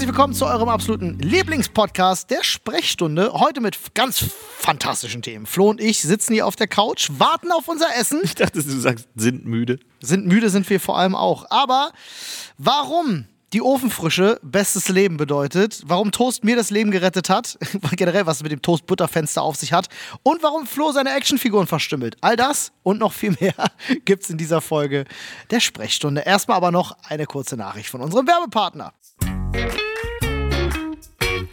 herzlich willkommen zu eurem absoluten Lieblingspodcast der Sprechstunde. Heute mit ganz fantastischen Themen. Flo und ich sitzen hier auf der Couch, warten auf unser Essen. Ich dachte, du sagst, sind müde. Sind müde sind wir vor allem auch. Aber warum die Ofenfrische bestes Leben bedeutet, warum Toast mir das Leben gerettet hat, generell was es mit dem Toast-Butterfenster auf sich hat und warum Flo seine Actionfiguren verstümmelt. All das und noch viel mehr gibt es in dieser Folge der Sprechstunde. Erstmal aber noch eine kurze Nachricht von unserem Werbepartner.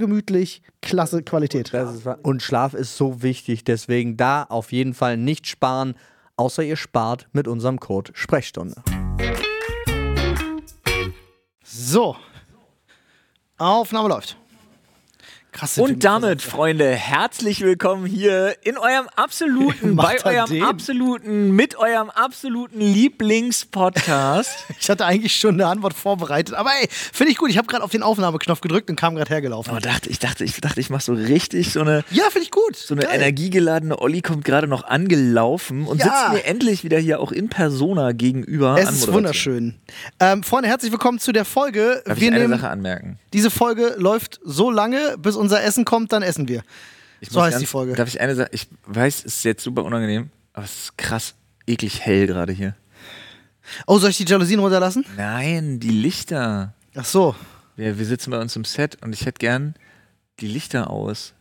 gemütlich, klasse Qualität. und Schlaf ist so wichtig, deswegen da auf jeden Fall nicht sparen, außer ihr spart mit unserem Code Sprechstunde. So. Aufnahme läuft. Krass. sind wir Und damit, Freunde, herzlich willkommen hier in eurem absoluten, bei eurem den? absoluten, mit eurem absoluten Lieblingspodcast. Ich hatte eigentlich schon eine Antwort vorbereitet, aber ey, finde ich gut. Ich habe gerade auf den Aufnahmeknopf gedrückt und kam gerade hergelaufen. Aber dachte, ich dachte, ich dachte, ich mache so richtig so eine, Ja, finde ich gut. so eine Geil. energiegeladene Olli kommt gerade noch angelaufen und Ja. sitzt mir endlich wieder hier auch in Persona gegenüber. Es ist wunderschön. Ähm, Freunde, herzlich willkommen zu der Folge. Darf wir ich eine Sache anmerken? diese Folge läuft so lange, bis unser Essen kommt, dann essen wir. Ich So heißt ganz- die Folge. Darf ich eine Sache? Ich weiß, es ist jetzt super unangenehm, aber es ist krass eklig hell gerade hier. Oh, soll ich die Jalousien runterlassen? Nein, die Lichter. Ach so, Wir, wir sitzen bei uns im Set und ich hätte gern die Lichter aus.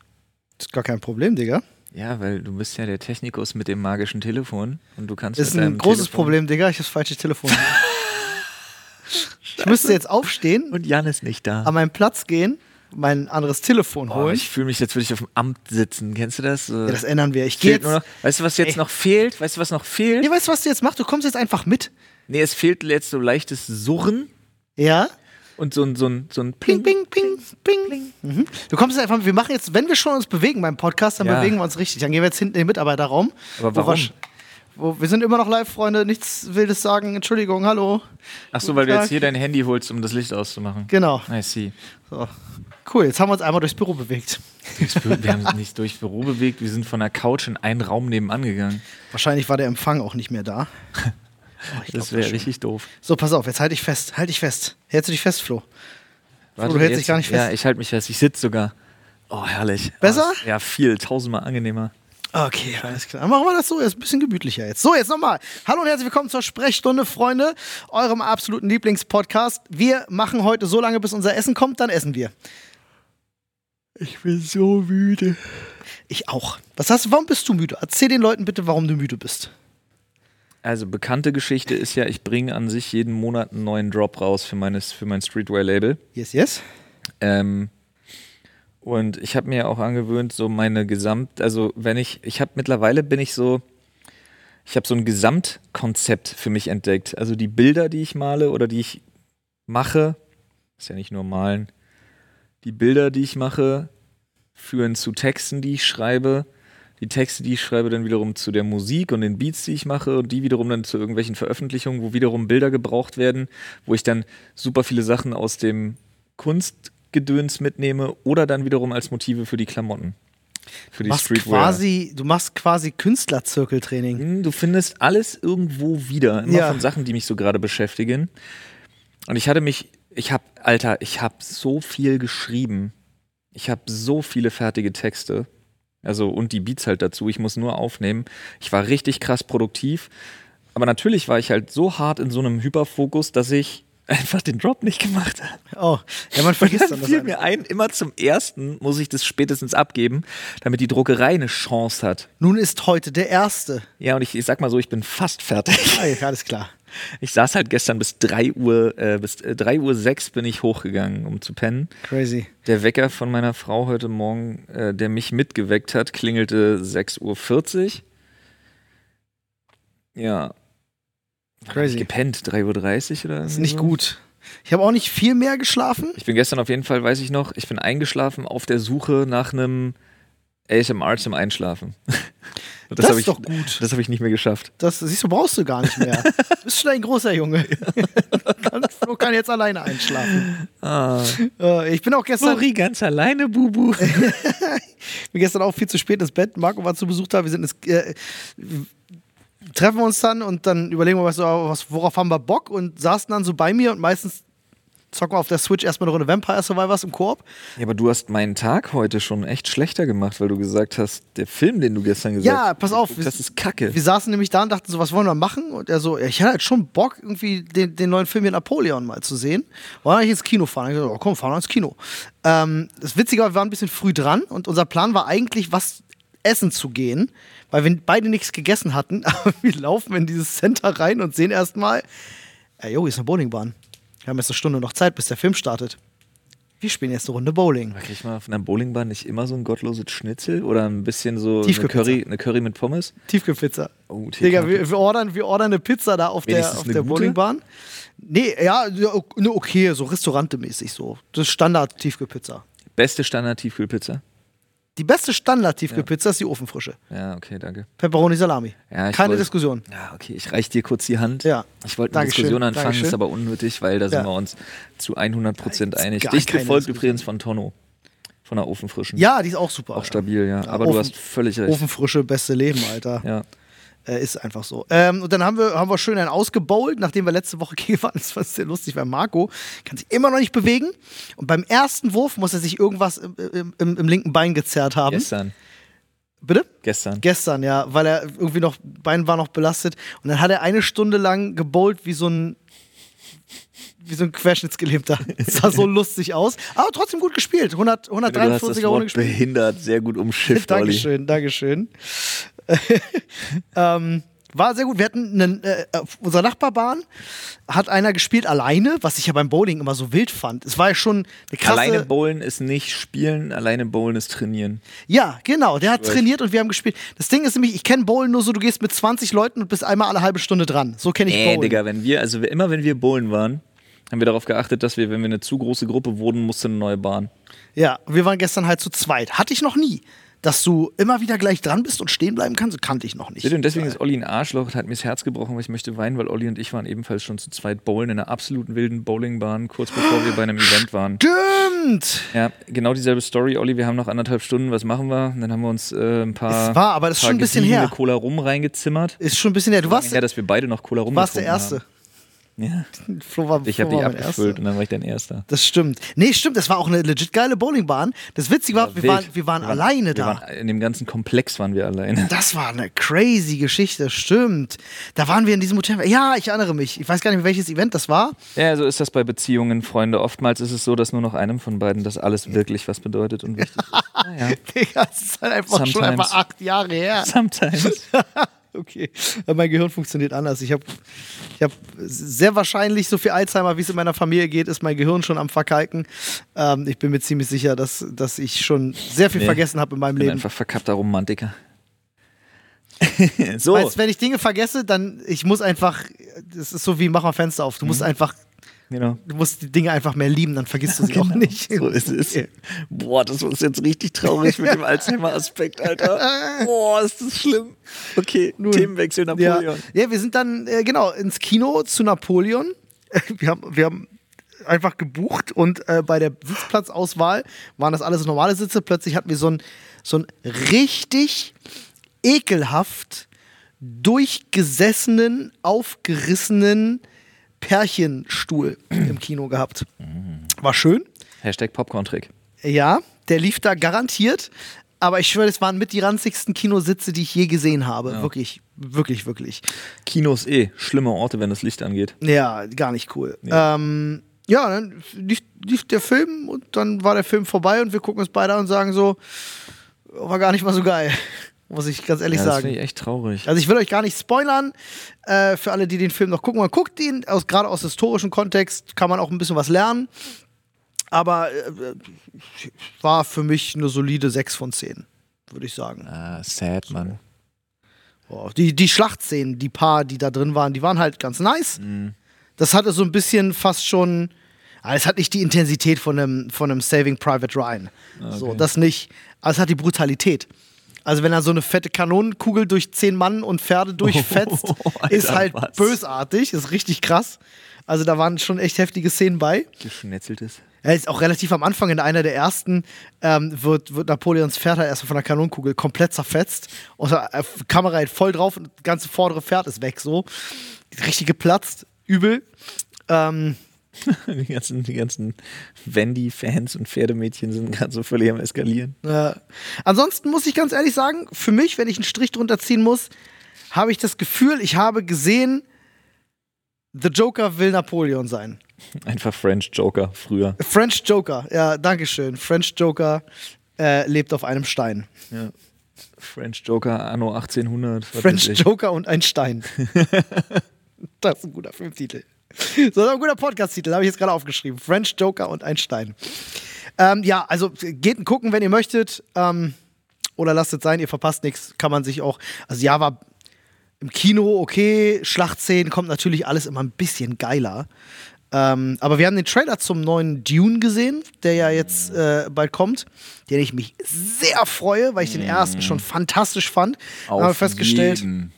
ist gar kein Problem, Digga. Ja, weil du bist ja der Technikus mit dem magischen Telefon und du kannst Ist mit ein großes Telefon Problem, Digga. Ich habe das falsche Telefon. ich müsste jetzt aufstehen, Und Jan ist nicht da. an meinen Platz gehen, mein anderes Telefon Oh, holen. ich fühle mich, jetzt würde ich auf dem Amt sitzen. Kennst du das? Ja, das ändern wir. Ich gehe jetzt. nur noch, weißt du, was jetzt Ey. noch fehlt? Weißt du, was noch fehlt? Nee, weißt du, was du jetzt machst? Du kommst jetzt einfach mit. Nee, es fehlt jetzt so leichtes Surren Ja? und so ein, so ein, so ein Ping, Pling. ping, ping, ping. Mhm. Du kommst jetzt einfach, wir machen jetzt, wenn wir schon uns bewegen beim Podcast, dann Ja. bewegen wir uns richtig. Dann gehen wir jetzt hinten in den Mitarbeiterraum. Aber warum? Wir, sind immer noch live, Freunde. Nichts Wildes sagen. Entschuldigung, hallo. Achso, weil du Tag. jetzt hier dein Handy holst, um das Licht auszumachen. Genau. I see. So. Cool, jetzt haben wir uns einmal durchs Büro bewegt. Durchs Wir haben uns nicht durchs Büro bewegt, wir sind von der Couch in einen Raum nebenan gegangen. Wahrscheinlich war der Empfang auch nicht mehr da. Oh, ich Das wäre richtig doof. So, pass auf, jetzt halte ich fest. Halt dich fest. Hältst du dich fest, Flo? Warte, du hältst jetzt- dich gar nicht fest. Ja, ich halte mich fest. Ich sitze sogar. Oh, herrlich. Besser? Oh, ja, viel. Tausendmal angenehmer. Okay, alles klar. Dann machen wir das so. Ist ein bisschen gemütlicher jetzt. So, jetzt nochmal. Hallo und herzlich willkommen zur Sprechstunde, Freunde. Eurem absoluten Lieblingspodcast. Wir machen heute so lange, bis unser Essen kommt, dann essen wir. Ich bin so müde. Ich auch. Was hast du? Warum bist du müde? Erzähl den Leuten bitte, warum du müde bist. Also, bekannte Geschichte ist ja, ich bringe an sich jeden Monat einen neuen Drop raus für, meines, für mein Streetwear-Label. Yes, yes. Ähm, und ich habe mir auch angewöhnt, so meine Gesamt, also wenn ich, ich habe mittlerweile bin ich so, ich habe so ein Gesamtkonzept für mich entdeckt. Also die Bilder, die ich male oder die ich mache, ist ja nicht nur malen, die Bilder, die ich mache, führen zu Texten, die ich schreibe. Die Texte, die ich schreibe, dann wiederum zu der Musik und den Beats, die ich mache, und die wiederum dann zu irgendwelchen Veröffentlichungen, wo wiederum Bilder gebraucht werden, wo ich dann super viele Sachen aus dem Kunstgedöns mitnehme oder dann wiederum als Motive für die Klamotten. Für die Machst Streetwear. quasi, du machst quasi Künstlerzirkeltraining. Hm, Du findest alles irgendwo wieder, immer Ja. von Sachen, die mich so gerade beschäftigen. Und ich hatte mich, ich hab, Alter, ich hab so viel geschrieben. Ich hab so viele fertige Texte. Also, und die Beats halt dazu. Ich muss nur aufnehmen. Ich war richtig krass produktiv. Aber natürlich war ich halt so hart in so einem Hyperfokus, dass ich einfach den Drop nicht gemacht habe. Oh, ja, man vergisst dann Dann das. fiel mir ein, immer zum ersten muss ich das spätestens abgeben, damit die Druckerei eine Chance hat. Nun ist heute der erste. Ja, und ich, ich sag mal so, ich bin fast fertig. Ja, alles klar. Ich saß halt gestern bis 3 Uhr, äh, bis äh, 3 Uhr 6 bin ich hochgegangen, um zu pennen. Crazy. Der Wecker von meiner Frau heute Morgen, äh, der mich mitgeweckt hat, klingelte 6.40 Uhr. Ja. Crazy. Ich gepennt, 3.30 Uhr oder Das ist nicht so. gut. Ich habe auch nicht viel mehr geschlafen. Ich bin gestern auf jeden Fall, weiß ich noch, ich bin eingeschlafen auf der Suche nach einem ASMR zum Einschlafen. Das hab ist ich, doch gut. Das habe ich nicht mehr geschafft. Das siehst du, brauchst du gar nicht mehr. Du bist schon ein großer Junge. Kann- Flo kann jetzt alleine einschlafen. Ah. Äh, Ich bin auch gestern, Flori ganz alleine, Bubu. bin gestern auch viel zu spät ins Bett. Marco war zu Besuch da. Wir sind ins, äh, treffen wir uns dann und dann überlegen wir, was, worauf haben wir Bock und saßen dann so bei mir und meistens zocken wir auf der Switch erstmal eine Runde Vampire Survivors im Koop. Ja, aber du hast meinen Tag heute schon echt schlechter gemacht, weil du gesagt hast, der Film, den du gestern gesagt Ja, pass auf, hast, das ist Kacke. Wir saßen nämlich da und dachten so, was wollen wir machen? Und er so, ja, ich hätte halt schon Bock, irgendwie den, den neuen Film hier Napoleon mal zu sehen. Wollen wir eigentlich ins Kino fahren? Ich so, oh, komm, fahren wir ins Kino. Ähm, das Witzige war, wir waren ein bisschen früh dran und unser Plan war eigentlich, was essen zu gehen, weil wir beide nichts gegessen hatten. Aber wir laufen in dieses Center rein und sehen erstmal, ey, jo, hier ist eine Bowlingbahn. Wir haben jetzt eine Stunde noch Zeit, bis der Film startet. Wir spielen jetzt eine Runde Bowling. Aber Kriegt man auf einer Bowlingbahn nicht immer so ein gottloses Schnitzel oder ein bisschen so eine. Curry, eine Curry mit Pommes? Tiefkühlpizza. Oh, Digga, wir, wir, ordern, wir ordern eine Pizza da auf der, Wenigstens auf eine der gute? Bowlingbahn. Nee, ja, okay, so restaurantemäßig so. Das ist Standard-Tiefkühlpizza. Beste Standard-Tiefkühlpizza. Die beste Standard-Tiefkühlpizza ist die Ofenfrische. Ja, okay, danke. Pepperoni Salami. Ja, Keine wollt- Diskussion. Ja, okay, ich reich dir kurz die Hand. Ja. Ich wollte eine Dankeschön, Diskussion anfangen, Dankeschön. ist aber unnötig, weil da sind wir uns zu 100% Ja, einig. Dicht gefolgt übrigens von Tonno. Von der Ofenfrischen. Ja, die ist auch super. Auch Alter. stabil, ja. Aber Ofen- du hast völlig recht. Ofenfrische, beste Leben, Alter. Ja. Äh, ist einfach so. Ähm, und dann haben wir, haben wir schön einen ausgebowlt, nachdem wir letzte Woche gegen waren. Das war sehr lustig, weil Marco kann sich immer noch nicht bewegen. Und beim ersten Wurf muss er sich irgendwas im, im, im, im linken Bein gezerrt haben. Gestern. Bitte? Gestern. Gestern, ja, weil er irgendwie noch, Bein war noch belastet. Und dann hat er eine Stunde lang gebowlt wie so ein, wie so ein Querschnittsgelähmter. Das sah so lustig aus. Aber trotzdem gut gespielt. 100, du hast das 143er Runde gespielt. behindert sehr gut umschifft, Olli. Dankeschön, Dankeschön. ähm, war sehr gut. Wir hatten einen, äh, auf unserer Nachbarbahn hat einer gespielt alleine, was ich ja beim Bowling immer so wild fand. Es war ja schon eine krasse. Alleine bowlen ist nicht spielen, alleine bowlen ist trainieren. Ja, genau. Der hat trainiert und wir haben gespielt. Das Ding ist nämlich, ich kenne Bowlen nur so, du gehst mit 20 Leuten und bist einmal alle halbe Stunde dran. So kenne ich Nee, Bowlen. Digga, wenn wir, also immer wenn wir bowlen waren, haben wir darauf geachtet, dass wir, wenn wir eine zu große Gruppe wurden, musste eine neue Bahn. Ja, wir waren gestern halt zu zweit. Hatte ich noch nie. Dass du immer wieder gleich dran bist und stehen bleiben kannst, kannte ich noch nicht. Bitte, und deswegen ist Olli ein Arschloch und hat mir das Herz gebrochen, weil ich möchte weinen, weil Olli und ich waren ebenfalls schon zu zweit bowlen in einer absoluten wilden Bowlingbahn, kurz bevor wir bei einem Event waren. Stimmt! Ja, genau dieselbe Story, Olli. Wir haben noch anderthalb Stunden, was machen wir? Und dann haben wir uns äh, ein paar, Es war, aber das ist schon ein bisschen her. Cola rum reingezimmert. Ist schon ein bisschen her. Du warst, ja, dass wir beide noch Cola rum warst der Erste. Haben. Ja, Flo war, ich habe war mein abgefüllt und dann war ich dein Erster. Das stimmt. Nee, stimmt, das war auch eine legit geile Bowlingbahn. Das Witzige war, wir Wild. waren, wir waren alleine wir da. Waren, in dem ganzen Komplex waren wir alleine. Das war eine crazy Geschichte, stimmt. Da waren wir in diesem Hotel. Ja, ich erinnere mich. Ich weiß gar nicht welches Event das war. Ja, so ist das bei Beziehungen, Freunde. Oftmals ist es so, dass nur noch einem von beiden das alles wirklich was bedeutet und wichtig ist. Naja, Digga, das ist halt einfach schon Sometimes. einfach acht Jahre her. sometimes. Okay, aber mein Gehirn funktioniert anders. Ich habe ich hab sehr wahrscheinlich so viel Alzheimer, wie es in meiner Familie geht, ist mein Gehirn schon am Verkalken. Ähm, ich bin mir ziemlich sicher, dass, dass ich schon sehr viel Nee, vergessen habe in meinem bin Leben. einfach verkappter Romantiker. so. Weißt, wenn ich Dinge vergesse, dann ich muss einfach, das ist so wie mach mal Fenster auf. Du musst einfach, Genau. du musst die Dinge einfach mehr lieben, dann vergisst du sie auch nicht. So ist es. Boah, das ist jetzt richtig traurig mit dem Alzheimer-Aspekt, Alter. Boah, ist das schlimm. Okay, Themenwechsel Ja. Napoleon. ja, wir sind dann äh, genau ins Kino zu Napoleon. Wir haben, wir haben einfach gebucht und äh, bei der Sitzplatzauswahl waren das alles normale Sitze. Plötzlich hatten wir so einen so einen richtig ekelhaft durchgesessenen, aufgerissenen Pärchenstuhl im Kino gehabt. War schön. Hashtag Popcorn-Trick. Ja, der lief da garantiert. Aber ich schwöre, das waren mit die ranzigsten Kinositze, die ich je gesehen habe. Wirklich, wirklich, wirklich. Kinos eh, schlimme Orte, wenn das Licht angeht. Ja, gar nicht cool. Ja, ähm, ja dann lief, lief der Film und dann war der Film vorbei und wir gucken uns beide an und sagen so, war gar nicht mal so geil. Muss ich ganz ehrlich Ja, das sagen. finde ich echt traurig. Also ich will euch gar nicht spoilern, äh, für alle, die den Film noch gucken. Man guckt ihn, aus, gerade aus historischem Kontext kann man auch ein bisschen was lernen. Aber äh, war für mich eine solide 6 von 10, würde ich sagen. Ah, sad, Mann. Boah, die, die Schlachtszenen, die paar, die da drin waren, die waren halt ganz nice. Das hatte so ein bisschen fast schon. Aber es hat nicht die Intensität von einem, von einem Saving Private Ryan. So, das nicht. Aber es hat die Brutalität. Also, wenn er so eine fette Kanonenkugel durch zehn Mann und Pferde durchfetzt, Alter, ist halt was? bösartig, ist richtig krass. Also, da waren schon echt heftige Szenen bei. Geschnetzeltes. Er ist auch relativ am Anfang in einer der ersten, ähm, wird, wird Napoleons Pferd halt erstmal von der Kanonenkugel komplett zerfetzt. Und äh, Kamera halt voll drauf und das ganze vordere Pferd ist weg so. Richtig geplatzt, übel. Ähm, Die ganzen, die ganzen Wendy-Fans und Pferdemädchen sind gerade so völlig am Eskalieren. äh, ansonsten muss ich ganz ehrlich sagen, für mich, wenn ich einen Strich drunter ziehen muss, habe ich das Gefühl, ich habe gesehen, The Joker will Napoleon sein. Einfach French Joker früher. French Joker, ja, dankeschön. French Joker äh, lebt auf einem Stein. Ja. French Joker anno 1800. was French. Joker und ein Stein. das ist ein guter Filmtitel. So, das ist ein guter Podcast-Titel, habe ich jetzt gerade aufgeschrieben. French Joker und ein Stein. Ähm, ja, also geht gucken, wenn ihr möchtet. Ähm, oder lasst es sein, ihr verpasst nichts. Kann man sich auch. Also, ja, war im Kino okay. Schlachtszenen kommt natürlich alles immer ein bisschen geiler. Ähm, aber wir haben den Trailer zum neuen Dune gesehen, der ja jetzt äh, bald kommt, den ich mich sehr freue, weil ich den ersten schon fantastisch fand. Dann haben wir festgestellt, jeden.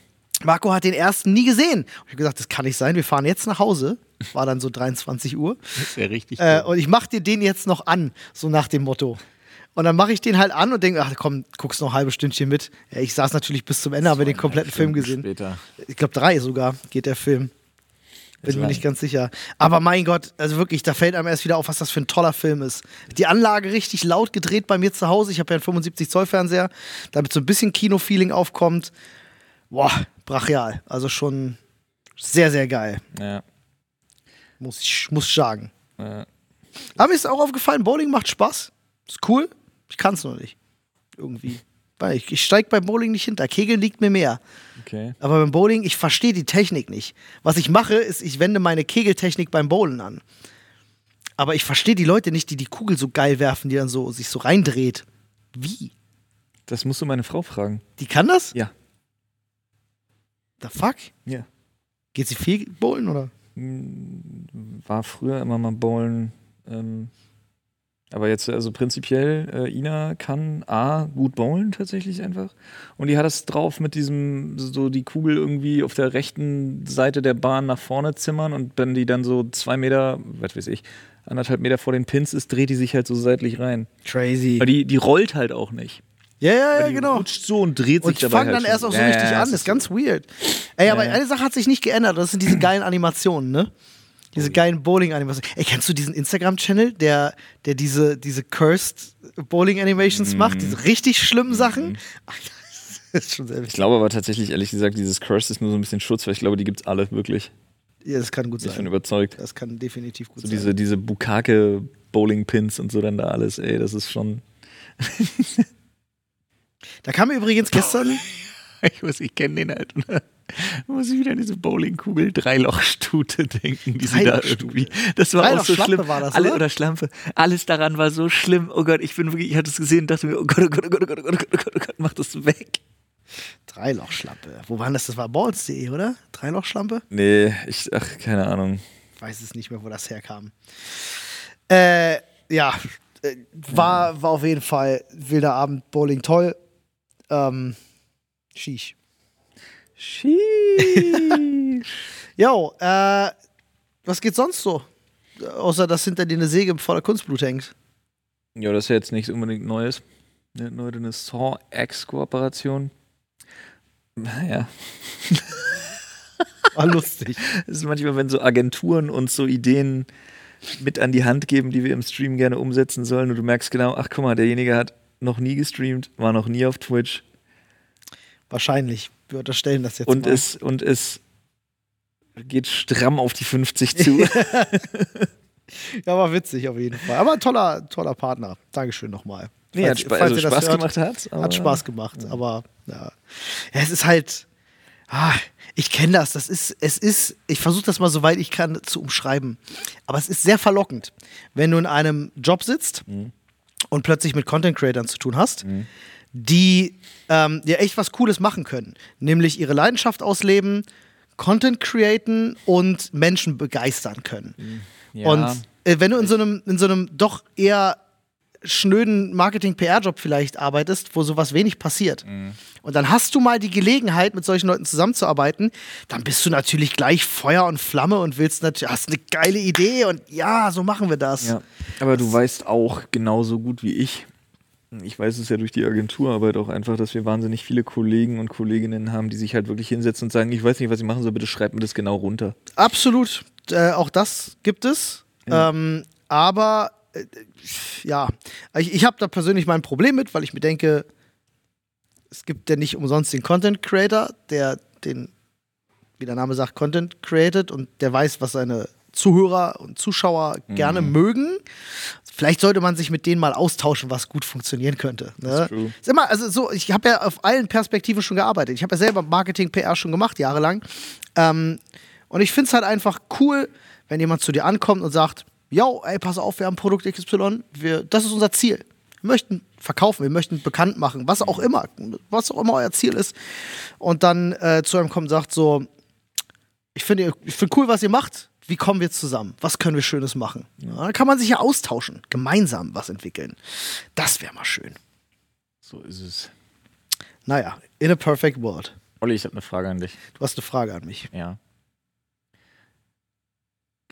Marco hat den ersten nie gesehen. Und ich habe gesagt, das kann nicht sein. Wir fahren jetzt nach Hause. War dann so 23 Uhr. Das wäre richtig Äh, und ich mach dir den jetzt noch an, so nach dem Motto. Und dann mache ich den halt an und denke, ach komm, guckst noch ein halbes Stündchen mit. Ja, ich saß natürlich bis zum Ende, habe den kompletten Film gesehen. Später. Ich glaube, drei sogar geht der Film. Bin Ist mir nicht ganz sicher. Aber mein Gott, also wirklich, da fällt einem erst wieder auf, was das für ein toller Film ist. Die Anlage richtig laut gedreht bei mir zu Hause. Ich habe ja einen 75 Zoll Fernseher, damit so ein bisschen Kino-Feeling aufkommt. Boah, brachial. Also schon sehr, sehr geil. Ja. Muss ich, muss sagen. ja. Aber mir ist auch aufgefallen, Bowling macht Spaß. Ist cool. Ich kann es nur nicht. Irgendwie. Ich, ich steige beim Bowling nicht hinter. Kegeln liegt mir mehr. Okay. Aber beim Bowling, ich verstehe die Technik nicht. Was ich mache, ist, ich wende meine Kegeltechnik beim Bowlen an. Aber ich verstehe die Leute nicht, die die Kugel so geil werfen, die dann so sich so reindreht. Wie? Das musst du meine Frau fragen. Die kann das? Ja. The fuck? Ja. Geht sie viel bowlen oder? War früher immer mal bowlen. Ähm, aber jetzt, also prinzipiell, äh, Ina kann A, gut bowlen tatsächlich einfach. Und die hat es drauf mit diesem, so die Kugel irgendwie auf der rechten Seite der Bahn nach vorne zimmern und wenn die dann so zwei Meter, was weiß ich, anderthalb Meter vor den Pins ist, dreht die sich halt so seitlich rein. Crazy. Aber die, die rollt halt auch nicht. Ja, ja, ja, genau. rutscht so und dreht Und sich ich dabei fange halt dann erst auch so richtig an. es Das ist ganz weird. Ey, aber eine Sache hat sich nicht geändert. Das sind diese geilen Animationen, ne? Diese geilen Bowling-Animationen. Ey, kennst du diesen Instagram-Channel, der, der diese, diese Cursed Bowling-Animations macht? Diese richtig schlimmen Sachen? Ach, das ist schon sehr Ich wichtig. glaube aber tatsächlich, ehrlich gesagt, dieses Curse ist nur so ein bisschen Schutz, weil ich glaube, die gibt's alle wirklich. Ja, das kann gut Ich bin sein. überzeugt. Das kann definitiv gut So sein. diese, diese Bukake Bowling Pins und so dann da alles, ey, das ist schon. Da kam übrigens gestern. Ich muss, ich kenne den halt. Ne? Da muss ich wieder an diese Bowlingkugel Dreilochstute denken, die sie da irgendwie. Das war auch so schlimm. war das, Alle, oder? oder Schlampe. Alles daran war so schlimm. Oh Gott, ich bin wirklich, ich hatte es gesehen und dachte mir, oh Gott, oh Gott, oh Gott, oh Gott, oh Gott, oh Gott, oh Gott, mach das weg. Dreilochschlampe. Wo war das? Das war balls.de, oder? Dreilochschlampe? Nee, ich, ach, keine Ahnung. Ich weiß es nicht mehr, wo das herkam. Äh, ja, äh, war, war auf jeden Fall wilder Abend, Bowling toll. Ähm, Sheesh. Sheesh. Jo, äh, was geht sonst so? Außer, dass hinter dir eine Säge voller Kunstblut hängt. ja, das ist ja jetzt nichts unbedingt Neues. Ne, eine Saw-X-Kooperation. Naja. War lustig. Es ist manchmal, wenn so Agenturen uns so Ideen mit an die Hand geben, die wir im Stream gerne umsetzen sollen und du merkst genau, ach guck mal, derjenige hat noch nie gestreamt, war noch nie auf Twitch Wahrscheinlich. Wir unterstellen das jetzt und mal. es und es geht stramm auf die 50 zu. Ja, war witzig auf jeden Fall. Aber toller, toller Partner. Dankeschön nochmal. Nee, hat, Falls- falls also Spaß hört, gemacht hat. Hat Spaß gemacht, aber ja. ja, es ist halt. Ah, ich kenne das. Das ist, es ist, ich versuche das mal so weit ich kann zu umschreiben. Aber es ist sehr verlockend, wenn du in einem Job sitzt und plötzlich mit Content Creatern zu tun hast, die ähm, dir echt was Cooles machen können. Nämlich ihre Leidenschaft ausleben, Content createn und Menschen begeistern können. Ja. Und äh, wenn du in so einem, in so einem doch eher schnöden Marketing-PR-Job vielleicht arbeitest, wo sowas wenig passiert. Und dann hast du mal die Gelegenheit, mit solchen Leuten zusammenzuarbeiten, dann bist du natürlich gleich Feuer und Flamme und willst natürlich, hast eine geile Idee und ja, so machen wir das. Ja, aber du weißt auch genauso gut wie ich, ich weiß es ja durch die Agenturarbeit auch einfach, dass wir wahnsinnig viele Kollegen und Kolleginnen haben, die sich halt wirklich hinsetzen und sagen, ich weiß nicht, was ich machen soll, bitte schreibt mir das genau runter. Absolut. Äh, auch das gibt es. Ja. Ähm, aber äh, ja, ich, ich habe da persönlich mein Problem mit, weil ich mir denke, es gibt ja nicht umsonst den Content Creator, der den, wie der Name sagt, Content created und der weiß, was seine Zuhörer und Zuschauer gerne mögen. Vielleicht sollte man sich mit denen mal austauschen, was gut funktionieren könnte. Ne? Ist immer, also so, ich habe ja auf allen Perspektiven schon gearbeitet. Ich habe ja selber Marketing, PR schon gemacht, jahrelang. Ähm, und ich finde es halt einfach cool, wenn jemand zu dir ankommt und sagt, yo, ey, pass auf, wir haben Produkt XY, wir, das ist unser Ziel. Wir möchten verkaufen, wir möchten bekannt machen, was auch immer, was auch immer euer Ziel ist. Und dann äh, zu einem kommt und sagt so, ich finde ich find cool, was ihr macht. Wie kommen wir zusammen? Was können wir Schönes machen? Ja, dann kann man sich ja austauschen, gemeinsam was entwickeln. Das wäre mal schön. So ist es. Naja, in a perfect world. Olli, ich habe eine Frage an dich. Du hast eine Frage an mich. Ja.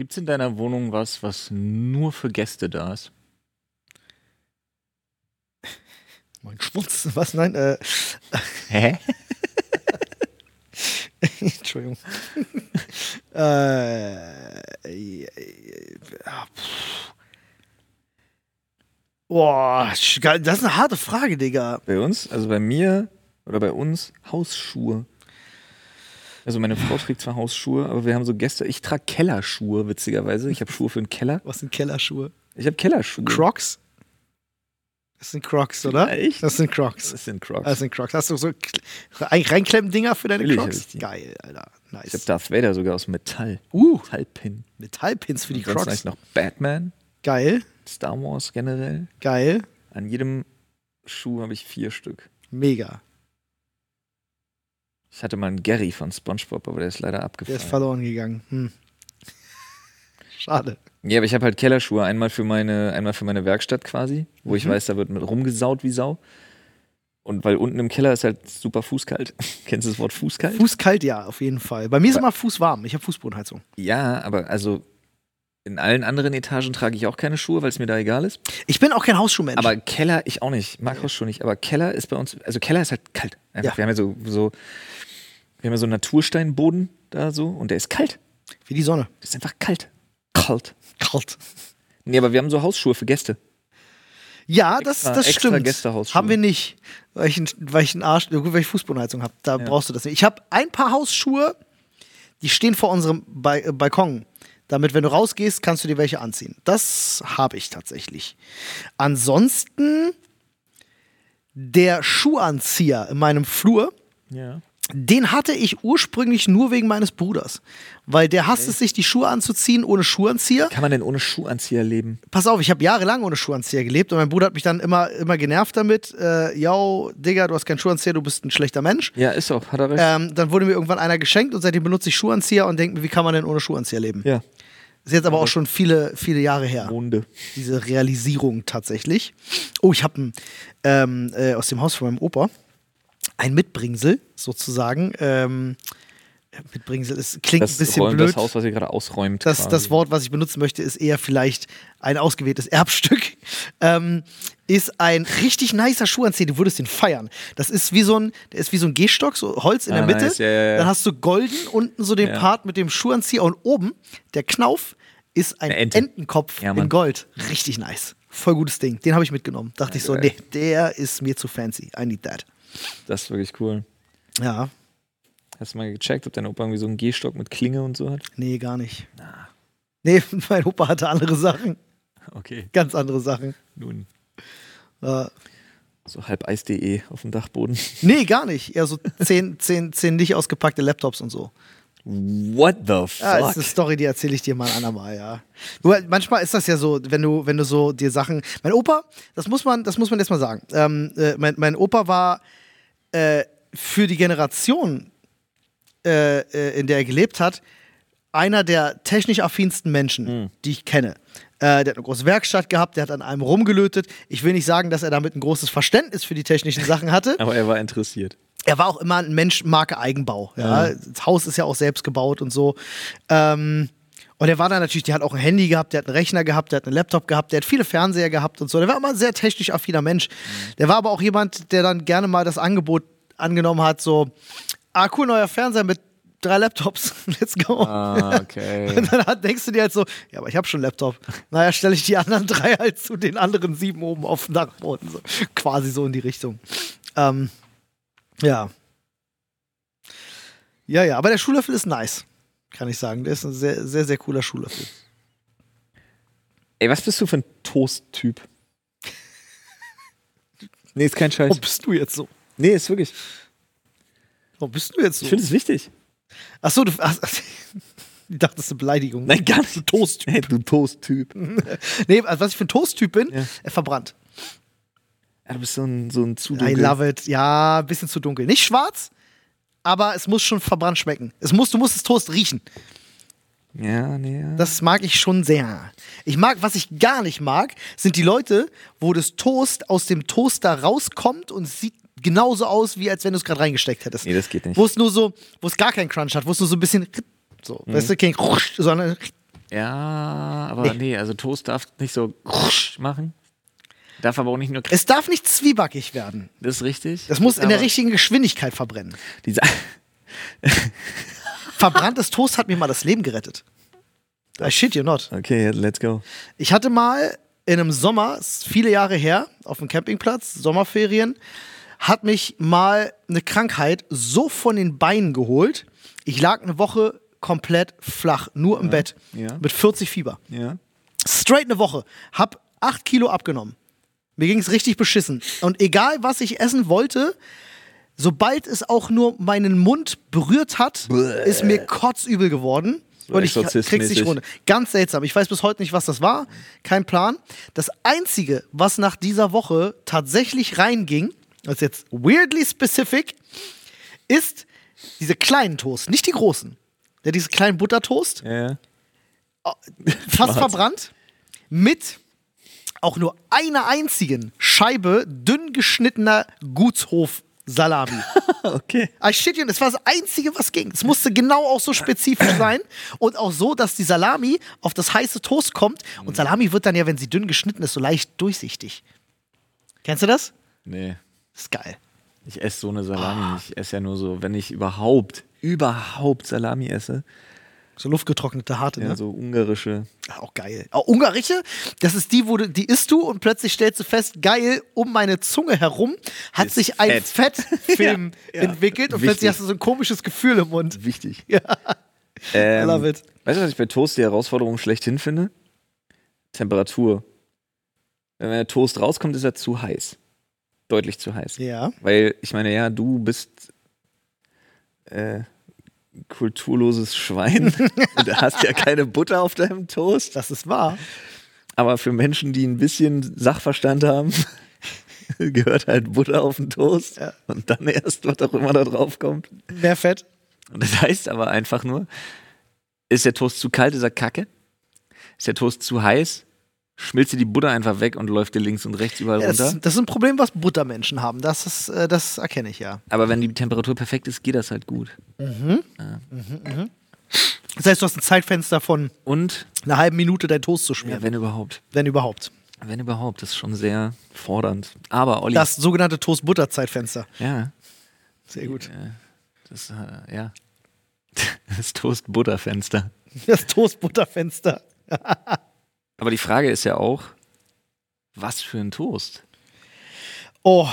Gibt es in deiner Wohnung was, was nur für Gäste da ist? Mein Schwutz, was? Nein, äh, Hä? Entschuldigung. äh, pff. Boah, das ist eine harte Frage, Digga. Bei uns, also bei mir oder bei uns, Hausschuhe. Also meine Frau trägt zwar Hausschuhe, aber wir haben so Gäste. Ich trage Kellerschuhe, witzigerweise. Ich habe Schuhe für den Keller. Was sind Kellerschuhe? Ich habe Kellerschuhe. Crocs? Das sind Crocs, oder? Ja, echt? Das sind Crocs. Das sind Crocs. Das sind Crocs. Hast du so Kl- rein- Reinklemmen-Dinger für deine Natürlich Crocs? Geil, Alter. ich habe Nice. Darth Vader sogar aus Metall. Uh, Metallpin. Metallpins für die sonst Crocs. eigentlich noch Batman, Geil, Star Wars generell. geil, An jedem Schuh habe ich vier Stück. mega. Ich hatte mal einen Gary von SpongeBob, aber der ist leider Der abgefallen. ist verloren gegangen. Hm. Schade. Ja, aber ich habe halt Kellerschuhe. Einmal für meine, einmal für meine Werkstatt quasi, wo ich Mhm. weiß, da wird mit rumgesaut wie Sau. Und weil unten im Keller ist halt super fußkalt. Kennst du das Wort fußkalt? Fußkalt, ja, auf jeden Fall. Bei mir ist immer Fußwarm. Ich habe Fußbodenheizung. ja, aber also in allen anderen Etagen trage ich auch keine Schuhe, weil es mir da egal ist. Ich bin auch kein Hausschuhmensch. Aber Keller, ich auch nicht. Ich mag Hausschuhe nicht. Aber Keller ist bei uns, also Keller ist halt kalt. Einfach. Ja. Wir haben ja so, so, wir haben ja so einen Natursteinboden da so und der ist kalt. Wie die Sonne. Der ist einfach kalt. Kalt. Kalt. Nee, aber wir haben so Hausschuhe für Gäste. Ja, das, Extra- das extra stimmt. Gästehausschuhe. Haben wir nicht. Weil ich, weil ich einen Arsch, ja gut, weil ich Fußbodenheizung habe. Da brauchst du das nicht. Ich habe ein paar Hausschuhe, die stehen vor unserem ba äh, Balkon. Damit, wenn du rausgehst, kannst du dir welche anziehen. Das habe ich tatsächlich. Ansonsten der Schuhanzieher in meinem Flur, Ja. den hatte ich ursprünglich nur wegen meines Bruders. Weil der hasst es sich, die Schuhe anzuziehen ohne Schuhanzieher. Kann man denn ohne Schuhanzieher leben? Pass auf, ich habe jahrelang ohne Schuhanzieher gelebt und mein Bruder hat mich dann immer, immer genervt damit. Äh, yo, Digga, du hast keinen Schuhanzieher, du bist ein schlechter Mensch. Ja, ist auch. Hat er recht. Ähm, dann wurde mir irgendwann einer geschenkt und seitdem benutze ich Schuhanzieher und denke mir, wie kann man denn ohne Schuhanzieher leben? ja. Ist jetzt aber auch schon viele, viele Jahre her. Monde. Diese Realisierung tatsächlich. Oh, ich habe ähm, äh, aus dem Haus von meinem Opa ein Mitbringsel sozusagen. Ähm, Mitbringsel ist, klingt Das, ein bisschen Räum, blöd. das Haus, was ihr gerade ausräumt. Das, quasi. das Wort, was ich benutzen möchte, ist eher vielleicht ein ausgewähltes Erbstück. Ähm, ist ein richtig nicer Schuhanzieher. Du würdest den feiern. Das ist wie so ein, der ist wie so ein Gehstock, so Holz in Ah, der Mitte. nice. Ja, ja, ja. Dann hast du golden unten so den. Part mit dem Schuhanzieher und oben der Knauf ist ein Ente. Entenkopf in Gold. Richtig nice. Voll gutes Ding. Den habe ich mitgenommen. Dachte ich so, geil. nee, der ist mir zu fancy. I need that. Das ist wirklich cool. Ja, Hast du mal gecheckt, ob dein Opa irgendwie so einen Gehstock mit Klinge und so hat? nee, gar nicht. Nee, mein Opa hatte andere Sachen. Okay, Ganz andere Sachen. nun. Äh, So halb Eis.de auf dem Dachboden. nee, gar nicht. Eher so zehn, zehn, zehn nicht ausgepackte Laptops und so. What the fuck? Ja, das ist eine Story, die erzähle ich dir mal ein andermal, ja. Nur, manchmal ist das ja so, wenn du, wenn du so dir Sachen. Mein Opa, das muss man, das muss man jetzt mal sagen. Ähm, äh, mein, mein Opa war äh, für die Generation, äh, äh, in der er gelebt hat, einer der technisch affinsten Menschen, die ich kenne. Äh, der hat eine große Werkstatt gehabt, der hat an einem rumgelötet. Ich will nicht sagen, dass er damit ein großes Verständnis für die technischen Sachen hatte. Aber er war interessiert. er war auch immer ein Mensch Marke Eigenbau. Ja? Das Haus ist ja auch selbst gebaut und so. Ähm, und er war dann natürlich, der hat auch ein Handy gehabt, der hat einen Rechner gehabt, der hat einen Laptop gehabt, der hat viele Fernseher gehabt und so. Der war immer ein sehr technisch affiner Mensch. Der war aber auch jemand, der dann gerne mal das Angebot angenommen hat, so, ah cool, neuer Fernseher mit drei Laptops, let's go. Ah, okay. Und dann denkst du dir halt so, ja, aber ich habe schon einen Laptop. Naja, stelle ich die anderen drei halt zu den anderen sieben oben auf dem Dachboden. So. Quasi so in die Richtung. Ähm, ja. Ja, ja, aber der Schuhlöffel ist nice, kann ich sagen. Der ist ein sehr, sehr, sehr cooler Schuhlöffel. Ey, was bist du für ein Toast-Typ? Nee, ist kein Scheiß. Warum bist du jetzt so? Nee, ist wirklich. Warum bist du jetzt so? Ich finde es wichtig. Achso, du. Ach, ich dachte, das ist eine Beleidigung. Nein, gar nicht. Du Toast. Hey, du Toast-Typ. Nee, also was ich für ein Toasttyp bin, Ja. er verbrannt. Ja, du bist so ein, so ein zu I dunkel. love it. Ja, ein bisschen zu dunkel. Nicht schwarz, aber es muss schon verbrannt schmecken. Es muss, du musst das Toast riechen. Ja, nee. Ja. Das mag ich schon sehr. Ich mag, was ich gar nicht mag, sind die Leute, wo das Toast aus dem Toaster rauskommt und sieht genauso aus, wie als wenn du es gerade reingesteckt hättest. Nee, das geht nicht. Wo es nur so, wo es gar keinen Crunch hat, wo es nur so ein bisschen so, Mhm. weißt du, kein sondern Ja, aber nee. also Toast darf nicht so machen. Darf aber auch nicht nur. es darf nicht zwiebackig werden. Das ist richtig. Das muss in der richtigen Geschwindigkeit verbrennen. Diese, Verbranntes Toast hat mir mal das Leben gerettet. I shit you not. okay, let's go. Ich hatte mal in einem Sommer, viele Jahre her, auf dem Campingplatz, Sommerferien, hat mich mal eine Krankheit so von den Beinen geholt. Ich lag eine Woche komplett flach, nur im Bett, ja. mit 40 Fieber. Ja. Straight eine Woche. Hab 8 Kilo abgenommen. Mir ging es richtig beschissen. Und egal, was ich essen wollte, sobald es auch nur meinen Mund berührt hat, ist mir kotzübel geworden. Und ich krieg's nicht runter. Ganz seltsam. Ich weiß bis heute nicht, was das war. Kein Plan. Das Einzige, was nach dieser Woche tatsächlich reinging, das ist jetzt weirdly specific, ist diese kleinen Toast, nicht die großen. Ja, diese kleinen Buttertoast Ja, ja. fast verbrannt, mit auch nur einer einzigen Scheibe dünn geschnittener Gutshof-Salami. Okay. I shit you, das war das Einzige, was ging. Es musste genau auch so spezifisch sein und auch so, dass die Salami auf das heiße Toast kommt. Und Salami wird dann ja, wenn sie dünn geschnitten ist, so leicht durchsichtig. Kennst du das? Nee. Ist geil. Ich esse so eine Salami nicht. Ich esse ja nur so, wenn ich überhaupt, überhaupt Salami esse. So luftgetrocknete Harte, Ja, ne? so ungarische. Auch geil. Auch ungarische, das ist die, wo du, die isst du und plötzlich stellst du fest, geil, um meine Zunge herum hat Ist sich ein Fett. Fettfilm Ja, ja. entwickelt und Wichtig. plötzlich hast du so ein komisches Gefühl im Mund. Wichtig. Ja. Ähm, I love it. Weißt du, was ich bei Toast die Herausforderung schlechthin finde? Temperatur. Wenn der Toast rauskommt, ist er zu heiß. Deutlich zu heiß. Ja. Weil, ich meine, ja, du bist äh, kulturloses Schwein. du hast ja keine Butter auf deinem Toast. Das ist wahr. Aber für Menschen, die ein bisschen Sachverstand haben, gehört halt Butter auf den Toast. Ja. Und dann erst, was auch immer da drauf kommt. Mehr Fett. Und das heißt aber einfach nur, ist der Toast zu kalt, ist er kacke? Ist der Toast zu heiß? Schmilzt dir die Butter einfach weg und läuft dir links und rechts überall Ja, das, runter. ist- das ist ein Problem, was Buttermenschen haben. Das, ist, äh, das erkenne ich ja. Aber wenn die Temperatur perfekt ist, geht das halt gut. Das heißt, du hast ein Zeitfenster von Und, einer halben Minute, deinen Toast zu ja, schmieren. wenn überhaupt. wenn überhaupt. Wenn überhaupt, das ist schon sehr fordernd. Aber Olli, Das sogenannte Toast-Butter-Zeitfenster. ja, Sehr gut. das, äh, ja. Das Toast-Butter-Fenster. Das Toast-Butter-Fenster. Aber die Frage ist ja auch, was für ein Toast? Oh,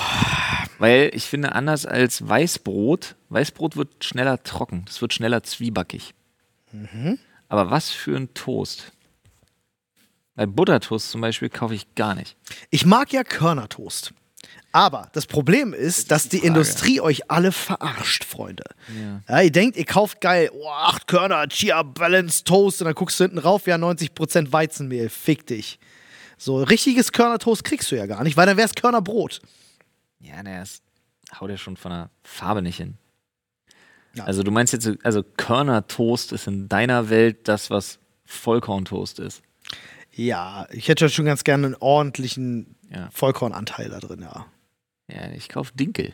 Weil ich finde, anders als Weißbrot, Weißbrot wird schneller trocken, das wird schneller zwiebackig. Aber was für ein Toast? Bei Buttertoast zum Beispiel kaufe ich gar nicht. Ich mag ja Körnertoast. Aber das Problem ist, dass die, Frage. Industrie euch alle verarscht, Freunde. Ja. ihr denkt, ihr kauft geil, oh, acht Körner, Chia Balance Toast und dann guckst du hinten rauf, ja, 90% Weizenmehl, fick dich. So, richtiges Körnertoast kriegst du ja gar nicht, weil dann wär's Körnerbrot. Ja, naja, das haut ja schon von der Farbe nicht hin. Ja. Also du meinst jetzt, so- also Körnertoast ist in deiner Welt das, was Vollkorntoast ist. Ja, ich hätte schon ganz gerne einen ordentlichen Ja. Vollkornanteil da drin, ja. Ja, ich kaufe Dinkel.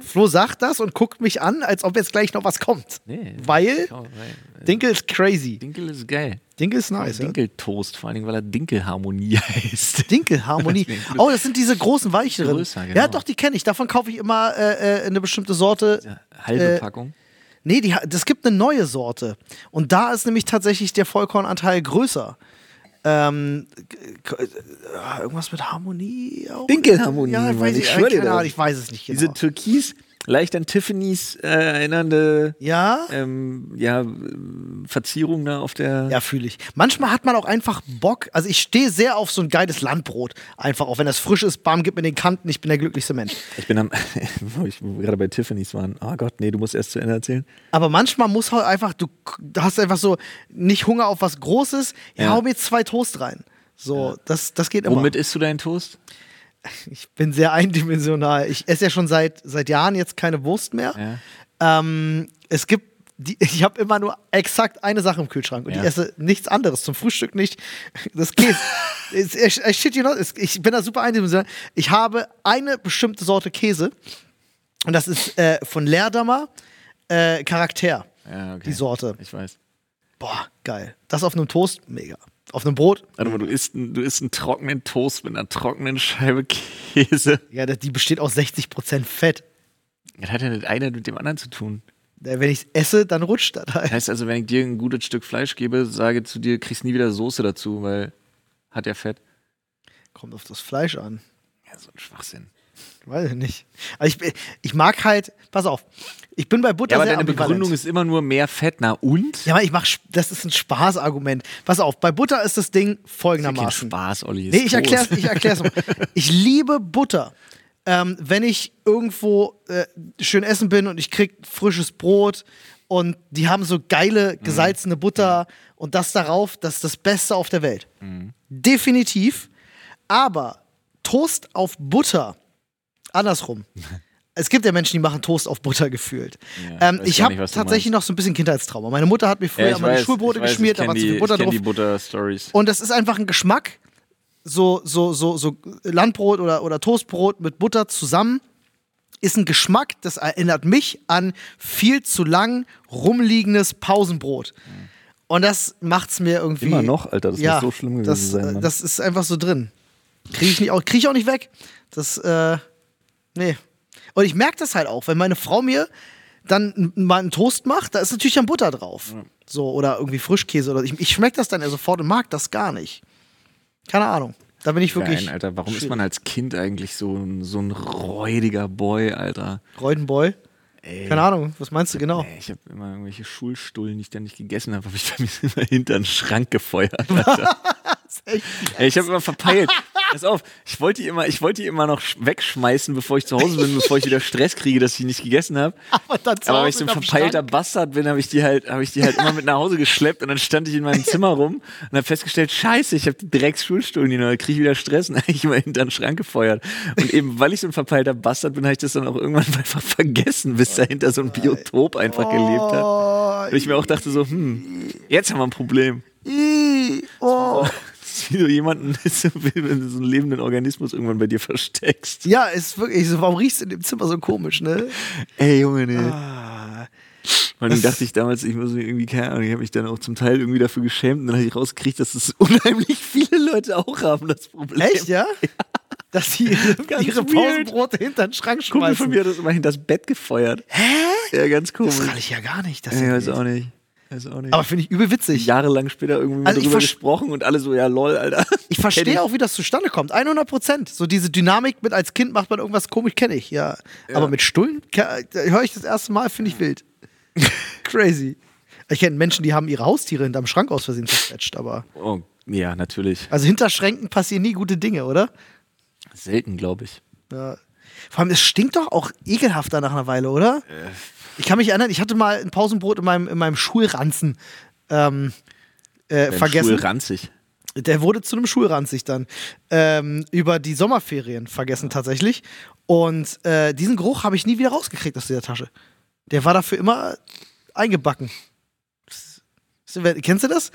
Flo sagt das und guckt mich an, als ob jetzt gleich noch was kommt. Nee, Weil kauf- weil- Dinkel ist crazy. Dinkel ist geil. Dinkel ist nice. ja? Dinkeltoast, vor allen Dingen, weil er Dinkelharmonie heißt. Dinkelharmonie. Oh, das sind diese großen weicheren. Größer, Ja, genau. doch, die kenne ich. Davon kaufe ich immer äh, äh, eine bestimmte Sorte. Ja, halbe Äh, Packung. Nee, die, das gibt eine neue Sorte. Und da ist nämlich tatsächlich der Vollkornanteil größer. Ähm, äh, irgendwas mit Harmonie auch? Dinkelharmonie, Ja, ich, ich schwör dir keine. Ahnung, ich weiß es nicht genau. Diese Türkis, leicht an Tiffany's äh, erinnernde ja? ähm, ja, Verzierung da auf der. Ja, fühle ich. Manchmal hat man auch einfach Bock. Also ich stehe sehr auf so ein geiles Landbrot. Einfach, auch wenn das frisch ist, bam, gib mir den Kanten, ich bin der glücklichste Mensch. Ich bin am, wo ich gerade bei Tiffany's waren. Oh Gott, nee, du musst erst zu Ende erzählen. Aber manchmal muss halt einfach, du hast einfach so nicht Hunger auf was Großes, ja, Ja. hau mir zwei Toast rein. So, das, das geht immer. Womit isst du deinen Toast? Ich bin sehr eindimensional. Ich esse ja schon seit, seit Jahren jetzt keine Wurst mehr. Ja. Ähm, es gibt, die, ich habe immer nur exakt eine Sache im Kühlschrank und Ja. ich esse nichts anderes. Zum Frühstück nicht. Das geht. Es- ich, ich, shit you not, es- ich bin da super eindimensional. Ich habe eine bestimmte Sorte Käse und das ist äh, von Leerdammer äh, Charakter. Ja, okay. Die Sorte. Ich weiß. Boah, geil. Das auf einem Toast, mega. Auf einem Brot, Warte mal, du isst, einen- du isst einen trockenen Toast mit einer trockenen Scheibe Käse. ja, die besteht aus 60% Fett. Das hat ja das eine mit dem anderen zu tun. Wenn ich es esse, dann rutscht das halt. Heißt also, wenn ich dir ein gutes Stück Fleisch gebe, sage zu dir, kriegst nie wieder Soße dazu, weil hat ja Fett. Kommt auf das Fleisch an. Ja, so ein Schwachsinn. Weiß ich nicht. Also ich, ich mag halt, pass auf, ich bin bei Butter Ja, aber sehr deine ambivalent. Begründung ist immer nur mehr Fett. Na und? Ja, aber ich mach, das ist ein Spaßargument. Pass auf, bei Butter ist das Ding folgendermaßen. Spaß, Olli. Nee, ich erklär's, ich erklär's mal. Ich liebe Butter. Ähm, wenn ich irgendwo äh, schön essen bin und ich krieg frisches Brot und die haben so geile Mhm. gesalzene Butter und das darauf, das ist das Beste auf der Welt. Mhm. Definitiv. Aber Toast auf Butter, andersrum. Es gibt ja Menschen, die machen Toast auf Butter gefühlt. Ja, ähm, ich habe tatsächlich noch so ein bisschen Kindheitstrauma. Meine Mutter hat mir früher Ja, meine weiß, Schulbrote weiß, geschmiert, da war zu die, viel Butter drauf. die Butter-Stories. Und das ist einfach ein Geschmack. So, so, so, so Landbrot oder, oder Toastbrot mit Butter zusammen ist ein Geschmack, das erinnert mich an viel zu lang rumliegendes Pausenbrot. Und das macht's mir irgendwie. Immer noch, Alter, das ja, muss so schlimm gewesen das, sein. Mann. Das ist einfach so drin. Kriege ich, nicht krieg ich auch nicht weg. Das, äh, nee. Und ich merke das halt auch, wenn meine Frau mir dann mal einen Toast macht, da ist natürlich dann Butter drauf. So, oder irgendwie Frischkäse oder ich, ich schmecke das dann ja sofort und mag das gar nicht. Keine Ahnung. Da bin ich wirklich. Geil, Alter, warum ist schwierig. man als Kind eigentlich so, ein- so ein räudiger Boy, Alter? Freudenboy? Ey. Keine Ahnung, was meinst du genau? Ey, ich habe immer irgendwelche Schulstullen, die ich dann nicht gegessen habe, habe ich bei mir immer hinter den Schrank gefeuert. Alter. Ey, ich habe immer verpeilt. Pass auf, ich wollte die immer, ich wollte die immer noch sch- wegschmeißen, bevor ich zu Hause bin, bevor ich wieder Stress kriege, dass ich die nicht gegessen habe. Aber dann Aber weil ich so ein verpeilter. Bastard bin, habe ich die halt, habe ich die halt immer mit nach Hause geschleppt und dann stand ich in meinem Zimmer rum und habe festgestellt, Scheiße, ich habe die Drecksschulstuhlen, die noch, kriege ich wieder Stress und habe ich immer hinter den Schrank gefeuert. Und eben, weil ich so ein verpeilter Bastard bin, habe ich das dann auch irgendwann einfach vergessen, bis dahinter so ein Biotop einfach gelebt hat. Oh, Und ich mir auch dachte so, hm, jetzt haben wir ein Problem. oh. Wie du jemanden, wenn du so einen lebenden Organismus irgendwann bei dir versteckst. Ja, ist wirklich so. Warum riechst du in dem Zimmer so komisch, ne? Ey, Junge, nee. Ah. Und dann dachte ich damals, ich muss mir irgendwie, keine Ahnung, ich habe mich dann auch zum Teil irgendwie dafür geschämt und dann habe ich rausgekriegt, dass das unheimlich viele Leute auch haben, das Problem. Echt, ja? Dass sie ihre, ihre. Pausenbrote hinter den Schrank Kumpel schmeißen. von mir hat das immer hinter das Bett gefeuert. Hä? Ja, ganz komisch. Das kann ich ja gar nicht. Das Ich weiß ist auch nicht. Weiß auch nicht. aber finde ich übel witzig. Jahrelang später irgendwie Also ich drüber gesprochen und alle so, ja lol, Alter. Ich verstehe auch, wie das zustande kommt. 100 Prozent. So diese Dynamik mit als Kind macht man irgendwas komisch, kenne ich, ja. Aber mit Stullen höre ich das erste Mal, finde ich wild. Crazy. Ich kenne Menschen, die haben ihre Haustiere hinterm Schrank aus Versehen zerquetscht, aber. Oh, ja, natürlich. Also hinter Schränken passieren nie gute Dinge, oder? Selten, glaube ich. Ja. Vor allem, es stinkt doch auch ekelhafter nach einer Weile, oder? Ich kann mich erinnern, ich hatte mal ein Pausenbrot in meinem, in meinem Schulranzen ähm, äh, vergessen. Stuhl ranzig. Der wurde zu einem Schulranzig dann. Ähm, über die Sommerferien vergessen tatsächlich. Und äh, diesen Geruch habe ich nie wieder rausgekriegt aus dieser Tasche. Der war dafür immer eingebacken. Kennst du das?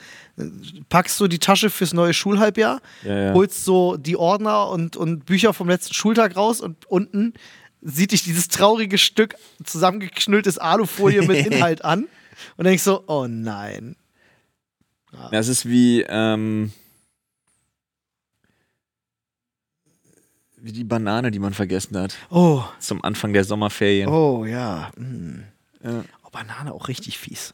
Packst du die Tasche fürs neue Schulhalbjahr, Ja, ja. holst so die Ordner und, und Bücher vom letzten Schultag raus und unten sieht dich dieses traurige Stück zusammengeknülltes Alufolie mit Inhalt an und denkst so, oh nein. Das ist wie, ähm, wie die Banane, die man vergessen hat. Oh, Zum Anfang der Sommerferien. oh ja. Mm. Ja. Oh, Banane auch richtig fies.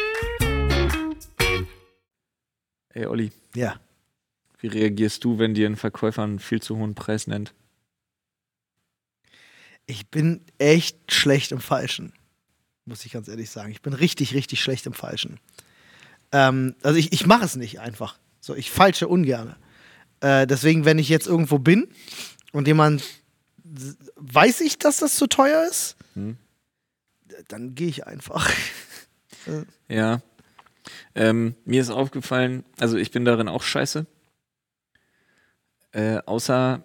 Ey, Olli, Ja. wie reagierst du, wenn dir ein Verkäufer einen viel zu hohen Preis nennt? Ich bin echt schlecht im Falschen. Muss ich ganz ehrlich sagen. Ich bin richtig, richtig schlecht im Falschen. Ähm, also ich, ich mache es nicht einfach. So, ich falsche ungern. Äh, deswegen, wenn ich jetzt irgendwo bin und jemand weiß ich, dass das zu teuer ist, Hm. dann gehe ich einfach. Ja. Ähm, mir ist aufgefallen, also ich bin darin auch scheiße. Äh, außer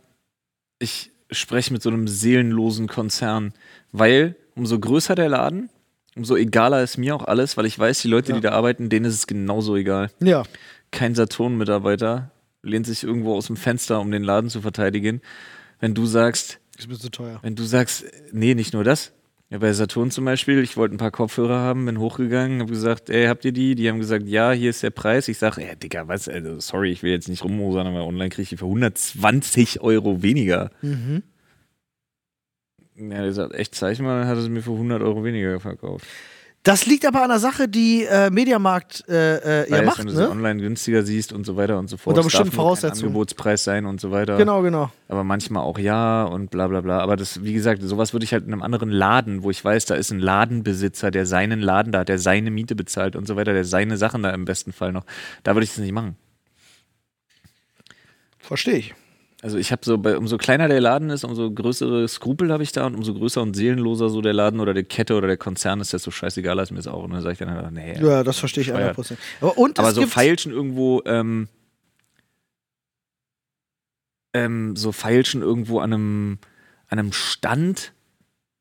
ich spreche mit so einem seelenlosen Konzern, weil umso größer der Laden, umso egaler ist mir auch alles, weil ich weiß, die Leute, Ja. die da arbeiten, denen ist es genauso egal. Ja. Kein Saturn-Mitarbeiter lehnt sich irgendwo aus dem Fenster, um den Laden zu verteidigen. Wenn du sagst, Ist mir zu teuer. wenn du sagst, nee, nicht nur das. Ja, bei Saturn zum Beispiel, ich wollte ein paar Kopfhörer haben, bin hochgegangen, habe gesagt, ey, habt ihr die? Die haben gesagt, ja, hier ist der Preis. Ich sage, ja, Digga, was, also, sorry, ich will jetzt nicht rummosern, aber online kriege ich die für 120 Euro weniger. Mhm. Ja, der sagt, echt, zeig mal, dann hat er es mir für 100 Euro weniger verkauft. Das liegt aber an der Sache, die äh, Mediamarkt äh, äh, ja macht, wenn du sie ne? online günstiger siehst und so weiter und so fort. Unter bestimmten Voraussetzungen. Angebotspreis sein und so weiter. Genau, genau. aber manchmal auch ja und bla bla bla. Aber das, wie gesagt, sowas würde ich halt in einem anderen Laden, wo ich weiß, da ist ein Ladenbesitzer, der seinen Laden da hat, der seine Miete bezahlt und so weiter, der seine Sachen da im besten Fall noch. Da würde ich das nicht machen. Verstehe ich. Also ich habe so, bei, umso kleiner der Laden ist, umso größere Skrupel habe ich da und umso größer und seelenloser so der Laden oder die Kette oder der Konzern ist, desto scheißegaler ist mir das auch. Und dann sage ich dann halt, nee. Ja, das verstehe ich Bescheuert. 100%. Aber, und Aber so Feilschen irgendwo, ähm, ähm, so Feilschen irgendwo an einem, an einem Stand,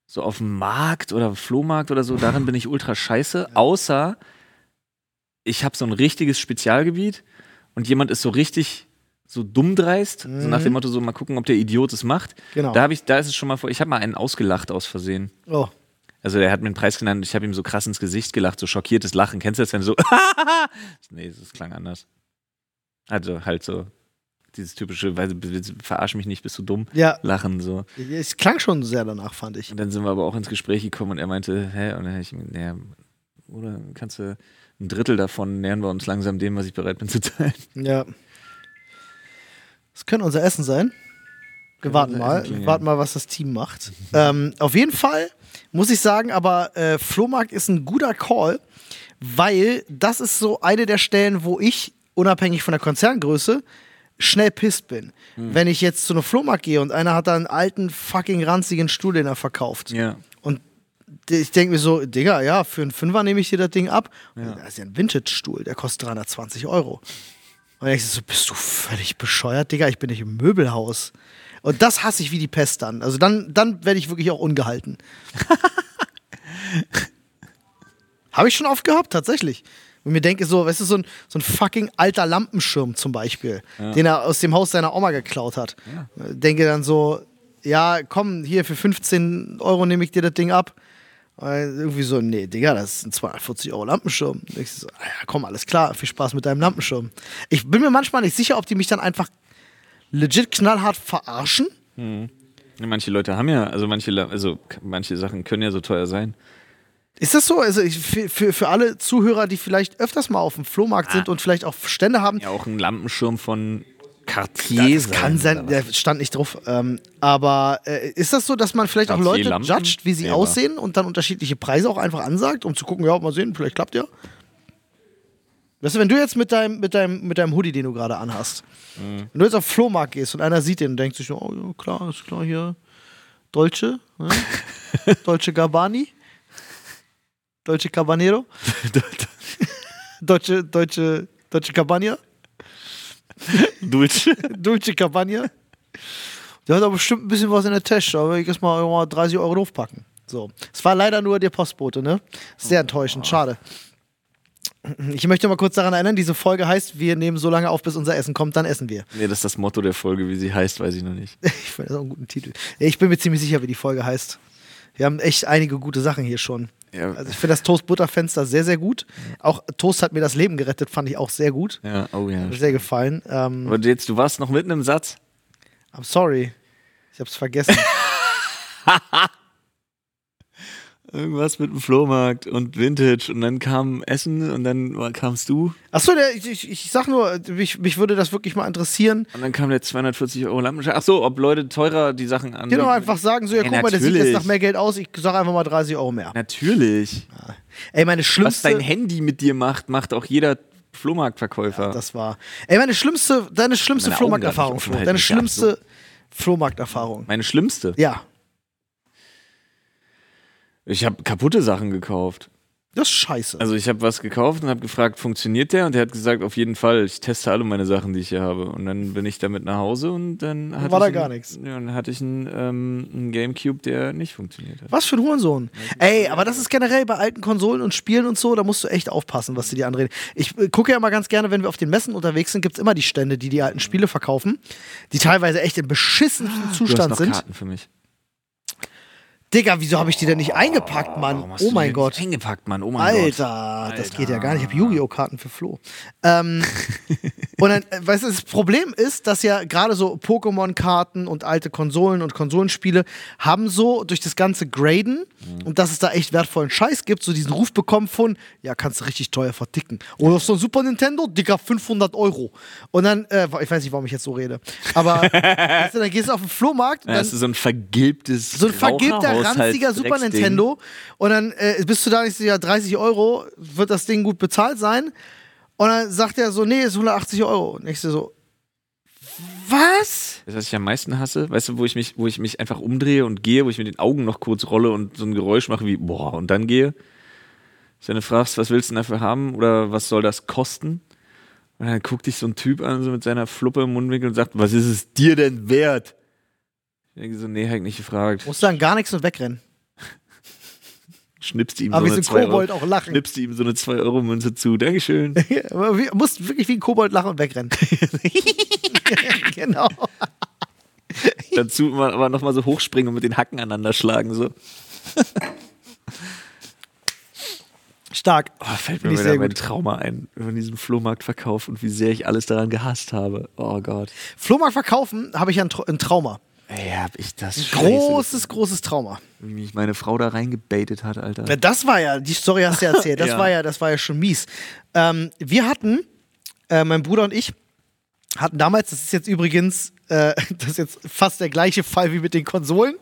so auf dem Markt oder Flohmarkt oder so, darin bin ich ultra scheiße. Außer ich habe so ein richtiges Spezialgebiet und jemand ist so richtig so dumm dreist, so nach dem Motto so mal gucken, ob der Idiot es macht. Genau. Da habe ich, da ist es schon mal vor, ich habe mal einen ausgelacht aus Versehen. Oh. Also der hat mir einen Preis genannt und ich habe ihm so krass ins Gesicht gelacht, so schockiertes Lachen. Kennst du das, wenn du so Nee, das klang anders. Also halt so dieses typische, weil verarsch mich nicht, bist du dumm, Ja, lachen so. es klang schon sehr danach, fand ich. Und dann sind wir aber auch ins Gespräch gekommen und er meinte, hä? Und dann hab ich, naja, oder kannst du ein Drittel davon nähern wir uns langsam dem, was ich bereit bin zu teilen. Ja. Das könnte unser Essen sein. Wir warten mal, klingeln. warten mal, was das Team macht. ähm, auf jeden Fall muss ich sagen, aber äh, Flohmarkt ist ein guter Call, weil das ist so eine der Stellen, wo ich, unabhängig von der Konzerngröße, schnell pisst bin. Hm. Wenn ich jetzt zu einem Flohmarkt gehe und einer hat da einen alten, fucking ranzigen Stuhl, den er verkauft. Ja. Und ich denke mir so, Digga, ja, für einen Fünfer nehme ich dir das Ding ab. Das ist ja ein Vintage-Stuhl, der kostet 320 Euro. Und ich so, bist du völlig bescheuert, Digga? Ich bin nicht im Möbelhaus. Und das hasse ich wie die Pest dann. Also dann, dann werde ich wirklich auch ungehalten. Habe ich schon oft gehabt, tatsächlich. Und mir denke so, weißt du, so ein, so ein fucking alter Lampenschirm zum Beispiel, den er aus dem Haus seiner Oma geklaut hat. Denke dann so, ja, komm, hier für 15 Euro nehme ich dir das Ding ab. Und irgendwie so, nee, Digga, das ist ein 240 Euro Lampenschirm. Und ich so, ah ja, komm, alles klar, viel Spaß mit deinem Lampenschirm. Ich bin mir manchmal nicht sicher, ob die mich dann einfach legit knallhart verarschen. Manche Leute haben ja, also manche, also manche Sachen können ja so teuer sein. Ist das so? Also ich, für, für, alle Zuhörer, die vielleicht öfters mal auf dem Flohmarkt sind und vielleicht auch Stände haben, Ja, auch ein Lampenschirm von Cartier. das kann sein, der stand nicht drauf. Ähm, aber äh, ist das so, dass man vielleicht auch Leute Cartier-Lampen? judgt, wie sie Selber. aussehen und dann unterschiedliche Preise auch einfach ansagt, um zu gucken, ja, mal sehen, vielleicht klappt ja? Weißt du, wenn du jetzt mit deinem, mit deinem, mit deinem Hoodie, den du gerade anhast, Mhm. wenn du jetzt auf den Flohmarkt gehst und einer sieht den und denkt sich, oh ja, klar, ist klar hier, Dolce, ne? Dolce Gabbani, Dolce Cabanero, Deutsche, Deutsche, Deutsche Cabana. Dulce. Dulce Cabana. Der hat aber bestimmt ein bisschen was in der Tasche, aber ich erstmal mal 30 Euro draufpacken. So. Es war leider nur der Postbote, ne? Sehr enttäuschend, schade. Ich möchte mal kurz daran erinnern, diese Folge heißt, wir nehmen so lange auf, bis unser Essen kommt, dann essen wir. Nee, das ist das Motto der Folge, wie sie heißt, weiß ich noch nicht. Ich finde das auch einen guten Titel. Ich bin mir ziemlich sicher, wie die Folge heißt. Wir haben echt einige gute Sachen hier schon. Ja. Also ich finde das Toast-Butter-Fenster sehr, sehr gut. Auch Toast hat mir das Leben gerettet, fand ich auch sehr gut. Ja, oh ja. Hat mir sehr gefallen. Ähm, Aber jetzt, du warst noch mitten im Satz. I'm sorry. Ich hab's vergessen. Irgendwas mit dem Flohmarkt und Vintage und dann kam Essen und dann kamst du Achso, ich, ich, ich sag nur, mich, mich würde das wirklich mal interessieren. und dann kam der 240 Euro Lampenschirm. Ach so, ob Leute teurer die Sachen an. Genau, einfach sagen so, ja, guck mal, der sieht jetzt nach mehr Geld aus, ich sag einfach mal 30 Euro mehr. Natürlich. Ey, meine Was schlimmste... dein Handy mit dir macht, macht auch jeder Flohmarktverkäufer. Das war... Ey, meine schlimmste, deine schlimmste Flohmarkterfahrung, Flo. Deine ja, schlimmste Flohmarkterfahrung. Meine schlimmste. Ja, Ich habe kaputte Sachen gekauft. das ist scheiße. Also ich habe was gekauft und habe gefragt, funktioniert der? Und der hat gesagt, auf jeden Fall. Ich teste alle meine Sachen, die ich hier habe. Und dann bin ich damit nach Hause und dann hatte war da ich gar einen- nichts. Ja, dann hatte ich einen, ähm, einen Gamecube, der nicht funktioniert hat. Was für ein Hurensohn. Ey, aber das ist generell bei alten Konsolen und Spielen und so, da musst du echt aufpassen, was sie dir andrehen. Ich äh, gucke ja immer ganz gerne, wenn wir auf den Messen unterwegs sind, gibt es immer die Stände, die die alten Spiele verkaufen, die teilweise echt im beschissensten Du hast Zustand noch sind. Karten für mich. Digga, wieso habe ich die denn nicht eingepackt, Mann? Warum hast Oh du mein die Gott. nicht Eingepackt, Mann. Oh mein Gott. Alter, das geht ja gar nicht. Ich habe Yu-Gi-Oh! Karten für Flo. Ähm, und dann, äh, weißt du, das Problem ist, dass ja gerade so Pokémon-Karten und alte Konsolen und Konsolenspiele haben so durch das ganze Graden und dass es da echt wertvollen Scheiß gibt, so diesen Ruf bekommen von, ja, kannst du richtig teuer verticken. Oder so ein Super Nintendo, Digga, 500 Euro. Und dann, äh, ich weiß nicht, warum ich jetzt so rede, aber weißt du, dann gehst du auf den Flohmarkt und Ja, dann das ist so ein vergilbtes so ein vergilbter, Raucherhaushalt- ranziger Super Drecksding. Nintendo. Und dann äh, bist du da nicht so, ja, 30 Euro, wird das Ding gut bezahlt sein? Und dann sagt er so, nee, ist 180 Euro. Und ich so, was? Das, was ich am meisten hasse, weißt du, wo ich mich, wo ich mich einfach umdrehe und gehe, wo ich mit den Augen noch kurz rolle und so ein Geräusch mache wie boah und dann gehe. Wenn du fragst, was willst du denn dafür haben oder was soll das kosten? Und dann guckt dich so ein Typ an, so mit seiner Fluppe im Mundwinkel und sagt, was ist es dir denn wert? Ich denke so, nee, hab ich nicht gefragt. Musst du dann gar nichts und wegrennen. Schnippst ihm Aber so eine so ein 2 Euro, Kobold auch lachen. schnippst ihm so eine 2-Euro-Münze zu. Dankeschön. Musst wirklich wie ein Kobold lachen und wegrennen. genau. Dazu mal- aber nochmal so hochspringen und mit den Hacken aneinander schlagen. So. Stark. Oh, fällt Find mir wieder sehr mein gut. Trauma ein von diesem Flohmarktverkauf und wie sehr ich alles daran gehasst habe. Oh Gott. Flohmarkt verkaufen habe ich ja ein, Tra- ein Trauma. Ey, hab ich das Großes, großes Trauma. Wie mich meine Frau da reingebaitet hat, Alter. Ja, Das war ja, die Story hast du ja erzählt, das Ja. war ja, das war ja schon mies. Ähm, wir hatten, äh, mein Bruder und ich, hatten damals, das ist jetzt übrigens, äh, das ist jetzt fast der gleiche Fall wie mit den Konsolen.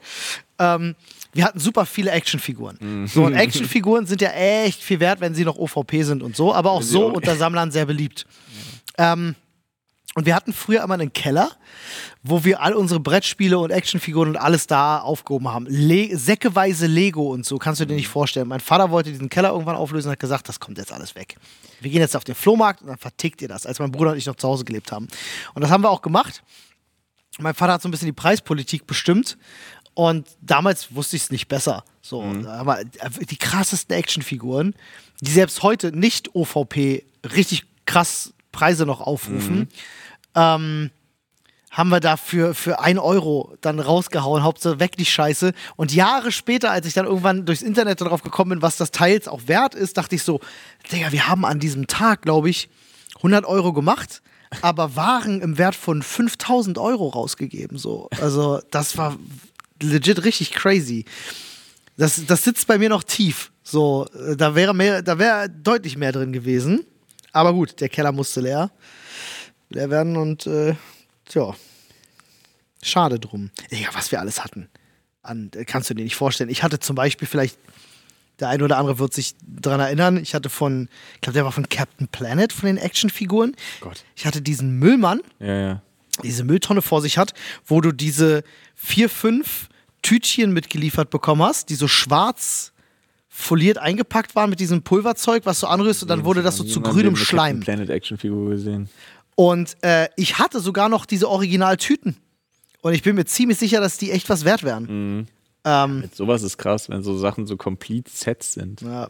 Ähm, wir hatten super viele Actionfiguren. So, und Actionfiguren sind ja echt viel wert, wenn sie noch OVP sind und so, aber auch so unter Sammlern sehr beliebt. Ähm, und wir hatten früher immer einen Keller, wo wir all unsere Brettspiele und Actionfiguren und alles da aufgehoben haben. Le säckeweise Lego und so, kannst du dir nicht vorstellen. Mein Vater wollte diesen Keller irgendwann auflösen und hat gesagt, das kommt jetzt alles weg. Wir gehen jetzt auf den Flohmarkt und dann vertickt ihr das, als mein Bruder und ich noch zu Hause gelebt haben. Und das haben wir auch gemacht. Mein Vater hat so ein bisschen die Preispolitik bestimmt und damals wusste ich es nicht besser. So, aber die krassesten Actionfiguren, die selbst heute nicht OVP richtig krass Preise noch aufrufen, ähm, haben wir da für, 1 Euro dann rausgehauen, Hauptsache weg die Scheiße. Und Jahre später, als ich dann irgendwann durchs Internet darauf gekommen bin, was das Teils auch wert ist, dachte ich so, Digga, wir haben an diesem Tag, glaube ich, 100 Euro gemacht, aber Waren im Wert von 5000 Euro rausgegeben. So. Also das war legit richtig crazy. Das, das sitzt bei mir noch tief. So, da wäre mehr, da wäre deutlich mehr drin gewesen. Aber gut, der Keller musste leer, leer werden und äh, tja, schade drum. Ja, was wir alles hatten. An, äh, kannst du dir nicht vorstellen. Ich hatte zum Beispiel vielleicht, der eine oder andere wird sich daran erinnern, ich hatte von, ich glaube, der war von Captain Planet, von den Actionfiguren. Gott. Ich hatte diesen Müllmann, Ja, ja. diese Mülltonne vor sich hat, wo du diese vier, fünf Tütchen mitgeliefert bekommen hast, die so schwarz foliert eingepackt waren mit diesem Pulverzeug, was du anrührst und dann wurde das so zu grünem Schleim. Planet Actionfigur gesehen. Und äh, ich hatte sogar noch diese Originaltüten. Und ich bin mir ziemlich sicher, dass die echt was wert wären. Ähm, Mit sowas ist krass, wenn so Sachen so complete Sets sind. ja.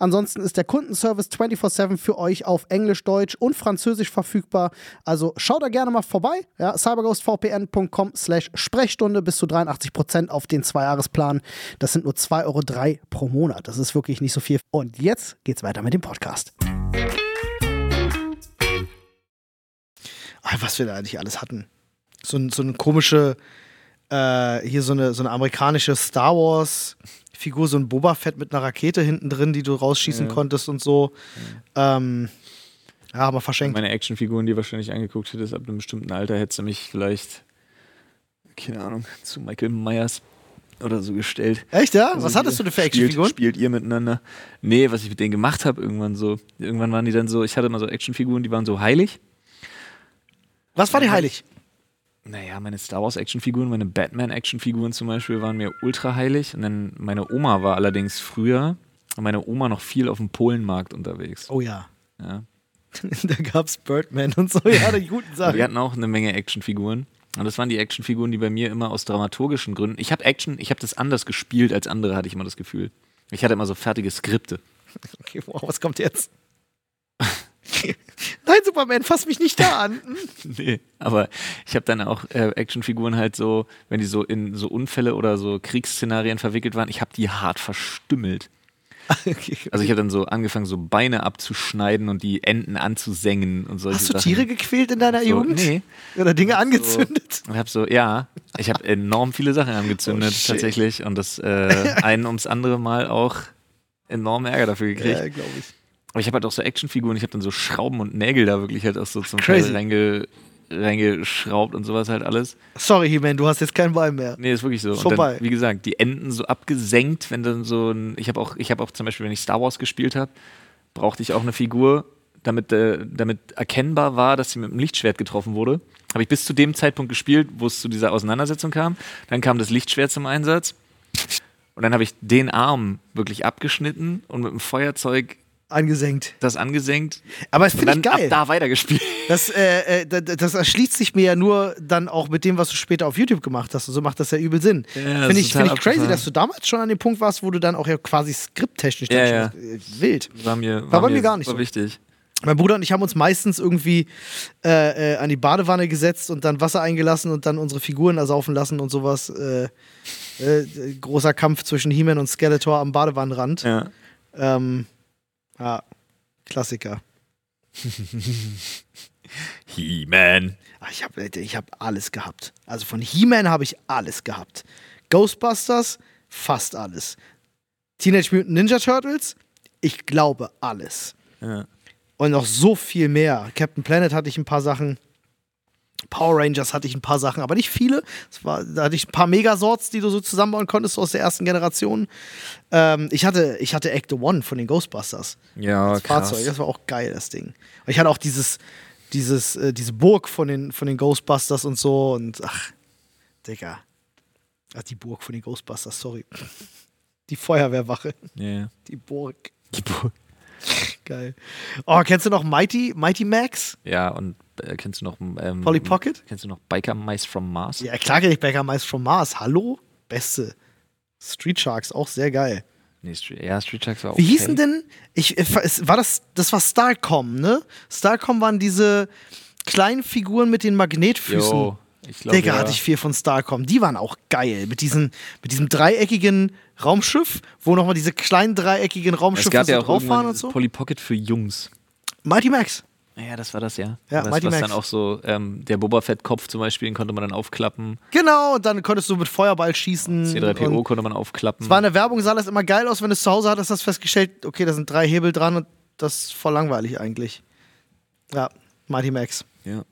Ansonsten ist der Kundenservice 24-7 für euch auf Englisch, Deutsch und Französisch verfügbar. Also schaut da gerne mal vorbei. Ja, cyberghostvpn.com slash Sprechstunde bis zu 83% auf den Zwei-Jahres-Plan. Das sind nur 2,03 Euro pro Monat. Das ist wirklich nicht so viel. Und jetzt geht's weiter mit dem Podcast. Was wir da eigentlich alles hatten. So, so eine komische, äh, hier so eine, so eine amerikanische Star Wars Figur, so ein Boba Fett mit einer Rakete hinten drin, die du rausschießen konntest und so. Ähm, ja, aber verschenkt. Meine Actionfiguren, die wahrscheinlich angeguckt hättest, ab einem bestimmten Alter hättest du mich vielleicht, keine Ahnung, zu Michael Myers oder so gestellt. Echt, ja? Also Was hattest du denn für spielt- Actionfiguren? Spielt ihr miteinander? Nee, was ich mit denen gemacht habe, irgendwann so. Irgendwann waren die dann so, ich hatte immer so Actionfiguren, die waren so heilig. Was war dir heilig? Naja, meine Star Wars Actionfiguren, meine Batman Actionfiguren zum Beispiel waren mir ultra heilig. Und dann meine Oma war allerdings früher, meine Oma noch viel auf dem Polenmarkt unterwegs. Oh ja. Ja. da gab's Birdman und so, ja, die guten Sachen. wir hatten auch eine Menge Actionfiguren. Und das waren die Actionfiguren, die bei mir immer aus dramaturgischen Gründen. Ich habe Action, ich habe das anders gespielt als andere, hatte ich immer das Gefühl. Ich hatte immer so fertige Skripte. Okay, wow, was kommt jetzt? Nein, Superman, fass mich nicht da an. Nee, aber ich habe dann auch äh, Actionfiguren halt so, wenn die so in so Unfälle oder so Kriegsszenarien verwickelt waren, ich habe die hart verstümmelt. Okay. Also ich habe dann so angefangen, so Beine abzuschneiden und die Enden anzusengen und solche Hast du Sachen. Tiere gequält in deiner so, Jugend? Nee. Oder Dinge angezündet? Und hab so, ja, ich habe enorm viele Sachen angezündet Oh, tatsächlich und das äh, ein ums andere Mal auch enormen Ärger dafür gekriegt. Ja, glaube ich. Aber ich habe halt auch so Actionfiguren, ich habe dann so Schrauben und Nägel da wirklich halt auch so zum Crazy. Teil reinge, reingeschraubt und sowas halt alles. Sorry, He-Man, du hast jetzt keinen Bein mehr. Nee, ist wirklich so. Und Vorbei. Dann, wie gesagt, die Enden so abgesenkt, wenn dann so ein. Ich habe auch, ich habe auch zum Beispiel, wenn ich Star Wars gespielt habe, brauchte ich auch eine Figur, damit, äh, damit erkennbar war, dass sie mit dem Lichtschwert getroffen wurde. Habe ich bis zu dem Zeitpunkt gespielt, wo es zu dieser Auseinandersetzung kam. Dann kam das Lichtschwert zum Einsatz. Und dann habe ich den Arm wirklich abgeschnitten und mit dem Feuerzeug Angesenkt. das angesenkt. Aber das Und finde ich geil. ab da weitergespielt. Das, äh, äh, d- d- das erschließt sich mir ja nur dann auch mit dem, was du später auf YouTube gemacht hast. Und so macht das ja übel Sinn. Ja, das Finde ich, find ich crazy, dass du damals schon an dem Punkt warst, wo du dann auch ja quasi skripttechnisch Ja, schon, äh, wild. War mir, War bei mir gar nicht war so. wichtig. Mein Bruder und ich haben uns meistens irgendwie äh, äh, an die Badewanne gesetzt und dann Wasser eingelassen und dann unsere Figuren ersaufen lassen und sowas. Großer Kampf zwischen He-Man und Skeletor am Badewannenrand. Ja. Ähm, ja, Klassiker. He-Man. Ah, Ich habe ich hab alles gehabt. Also von He-Man habe ich alles gehabt. Ghostbusters, fast alles. Teenage Mutant Ninja Turtles, ich glaube alles. Ja. Und noch so viel mehr. Captain Planet hatte ich ein paar Sachen. Power Rangers hatte ich ein paar Sachen, aber nicht viele. War, da hatte ich ein paar Megasorts, die du so zusammenbauen konntest aus der ersten Generation. Ähm, ich, hatte, ich hatte Act One von den Ghostbusters. Ja, das Fahrzeug. Das war auch geil, das Ding. Und ich hatte auch dieses, dieses, äh, diese Burg von den, von den Ghostbusters und so. Und ach, Digga. Ach, die Burg von den Ghostbusters, sorry. Die Feuerwehrwache, Ja. die Burg. Die Bu- Geil. Oh, kennst du noch Mighty, Mighty Max? Ja, und äh, kennst du noch ähm, Polly Pocket? Kennst du noch Biker Mice from Mars? Ja, klar kenn ich Bäcker Mice from Mars. Hallo? Beste. Street Sharks, auch sehr geil. Nee, Street, ja, Street Sharks war Wie okay. hießen denn? Ich, äh, es- war das, das war Starcom, ne? Starcom waren diese kleinen Figuren mit den Magnetfüßen. Jo, ich glaube, Digga, ja. hatte ich viel von Starcom. Die waren auch geil. Mit, diesen, mit diesem dreieckigen Raumschiff, wo nochmal diese kleinen dreieckigen es Raumschiffe gab so ja auch drauf waren und so. Polly Pocket für Jungs. Mighty Max. Ja, das war das, ja. Ja, das, Mighty was Max. dann auch so, ähm, der Boba Fett-Kopf zum Beispiel, den konnte man dann aufklappen. Genau, und dann konntest du mit Feuerball schießen. C3PO und konnte man aufklappen. Es war in der Werbung, sah das immer geil aus, wenn du es zu Hause hattest, hast du festgestellt, okay, da sind drei Hebel dran und das ist voll langweilig eigentlich. Ja, Mighty Max. ja.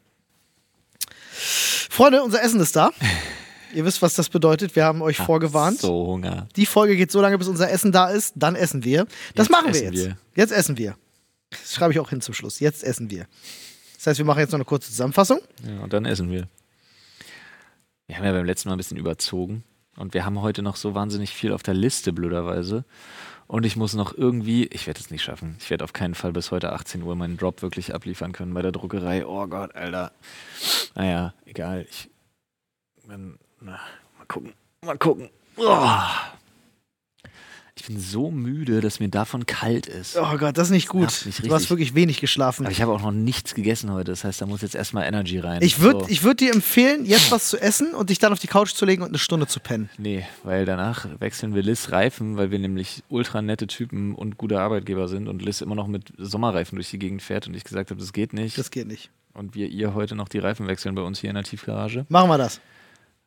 Freunde, unser Essen ist da. Ihr wisst, was das bedeutet. Wir haben euch vorgewarnt. So Hunger. Die Folge geht so lange, bis unser Essen da ist. Dann essen wir. Das Jetzt machen wir jetzt. wir. Jetzt essen wir. Das schreibe ich auch hin zum Schluss. Jetzt essen wir. Das heißt, wir machen jetzt noch eine kurze Zusammenfassung. Ja, und dann essen wir. Wir haben ja beim letzten Mal ein bisschen überzogen. Und wir haben heute noch so wahnsinnig viel auf der Liste, blöderweise. Und ich muss noch irgendwie, ich werde es nicht schaffen. Ich werde auf keinen Fall bis heute 18 Uhr meinen Drop wirklich abliefern können bei der Druckerei. Oh Gott, Alter. Naja, egal. Ich. Na, mal gucken. Mal gucken. Oh. Ich bin so müde, dass mir davon kalt ist. Oh Gott, das ist nicht gut. Du hast wirklich wenig geschlafen. Aber ich habe auch noch nichts gegessen heute. Das heißt, da muss jetzt erstmal Energy rein. Ich würde So. ich würd dir empfehlen, jetzt was zu essen und dich dann auf die Couch zu legen und eine Stunde zu pennen. Nee, weil danach wechseln wir Liz Reifen, weil wir nämlich ultra nette Typen und gute Arbeitgeber sind und Liz immer noch mit Sommerreifen durch die Gegend fährt und ich gesagt habe, das geht nicht. Das geht nicht. und wir ihr heute noch die Reifen wechseln bei uns hier in der Tiefgarage. Machen wir das.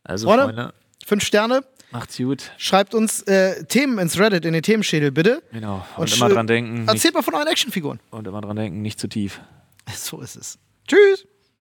Also, Freunde. Freunde, Fünf Sterne. macht's gut. Schreibt uns äh, Themen ins Reddit, in den Themenschädel, bitte. Genau. Und, Und immer dran denken. Erzählt mal von euren Actionfiguren. und immer dran denken, nicht zu tief. So ist es. Tschüss.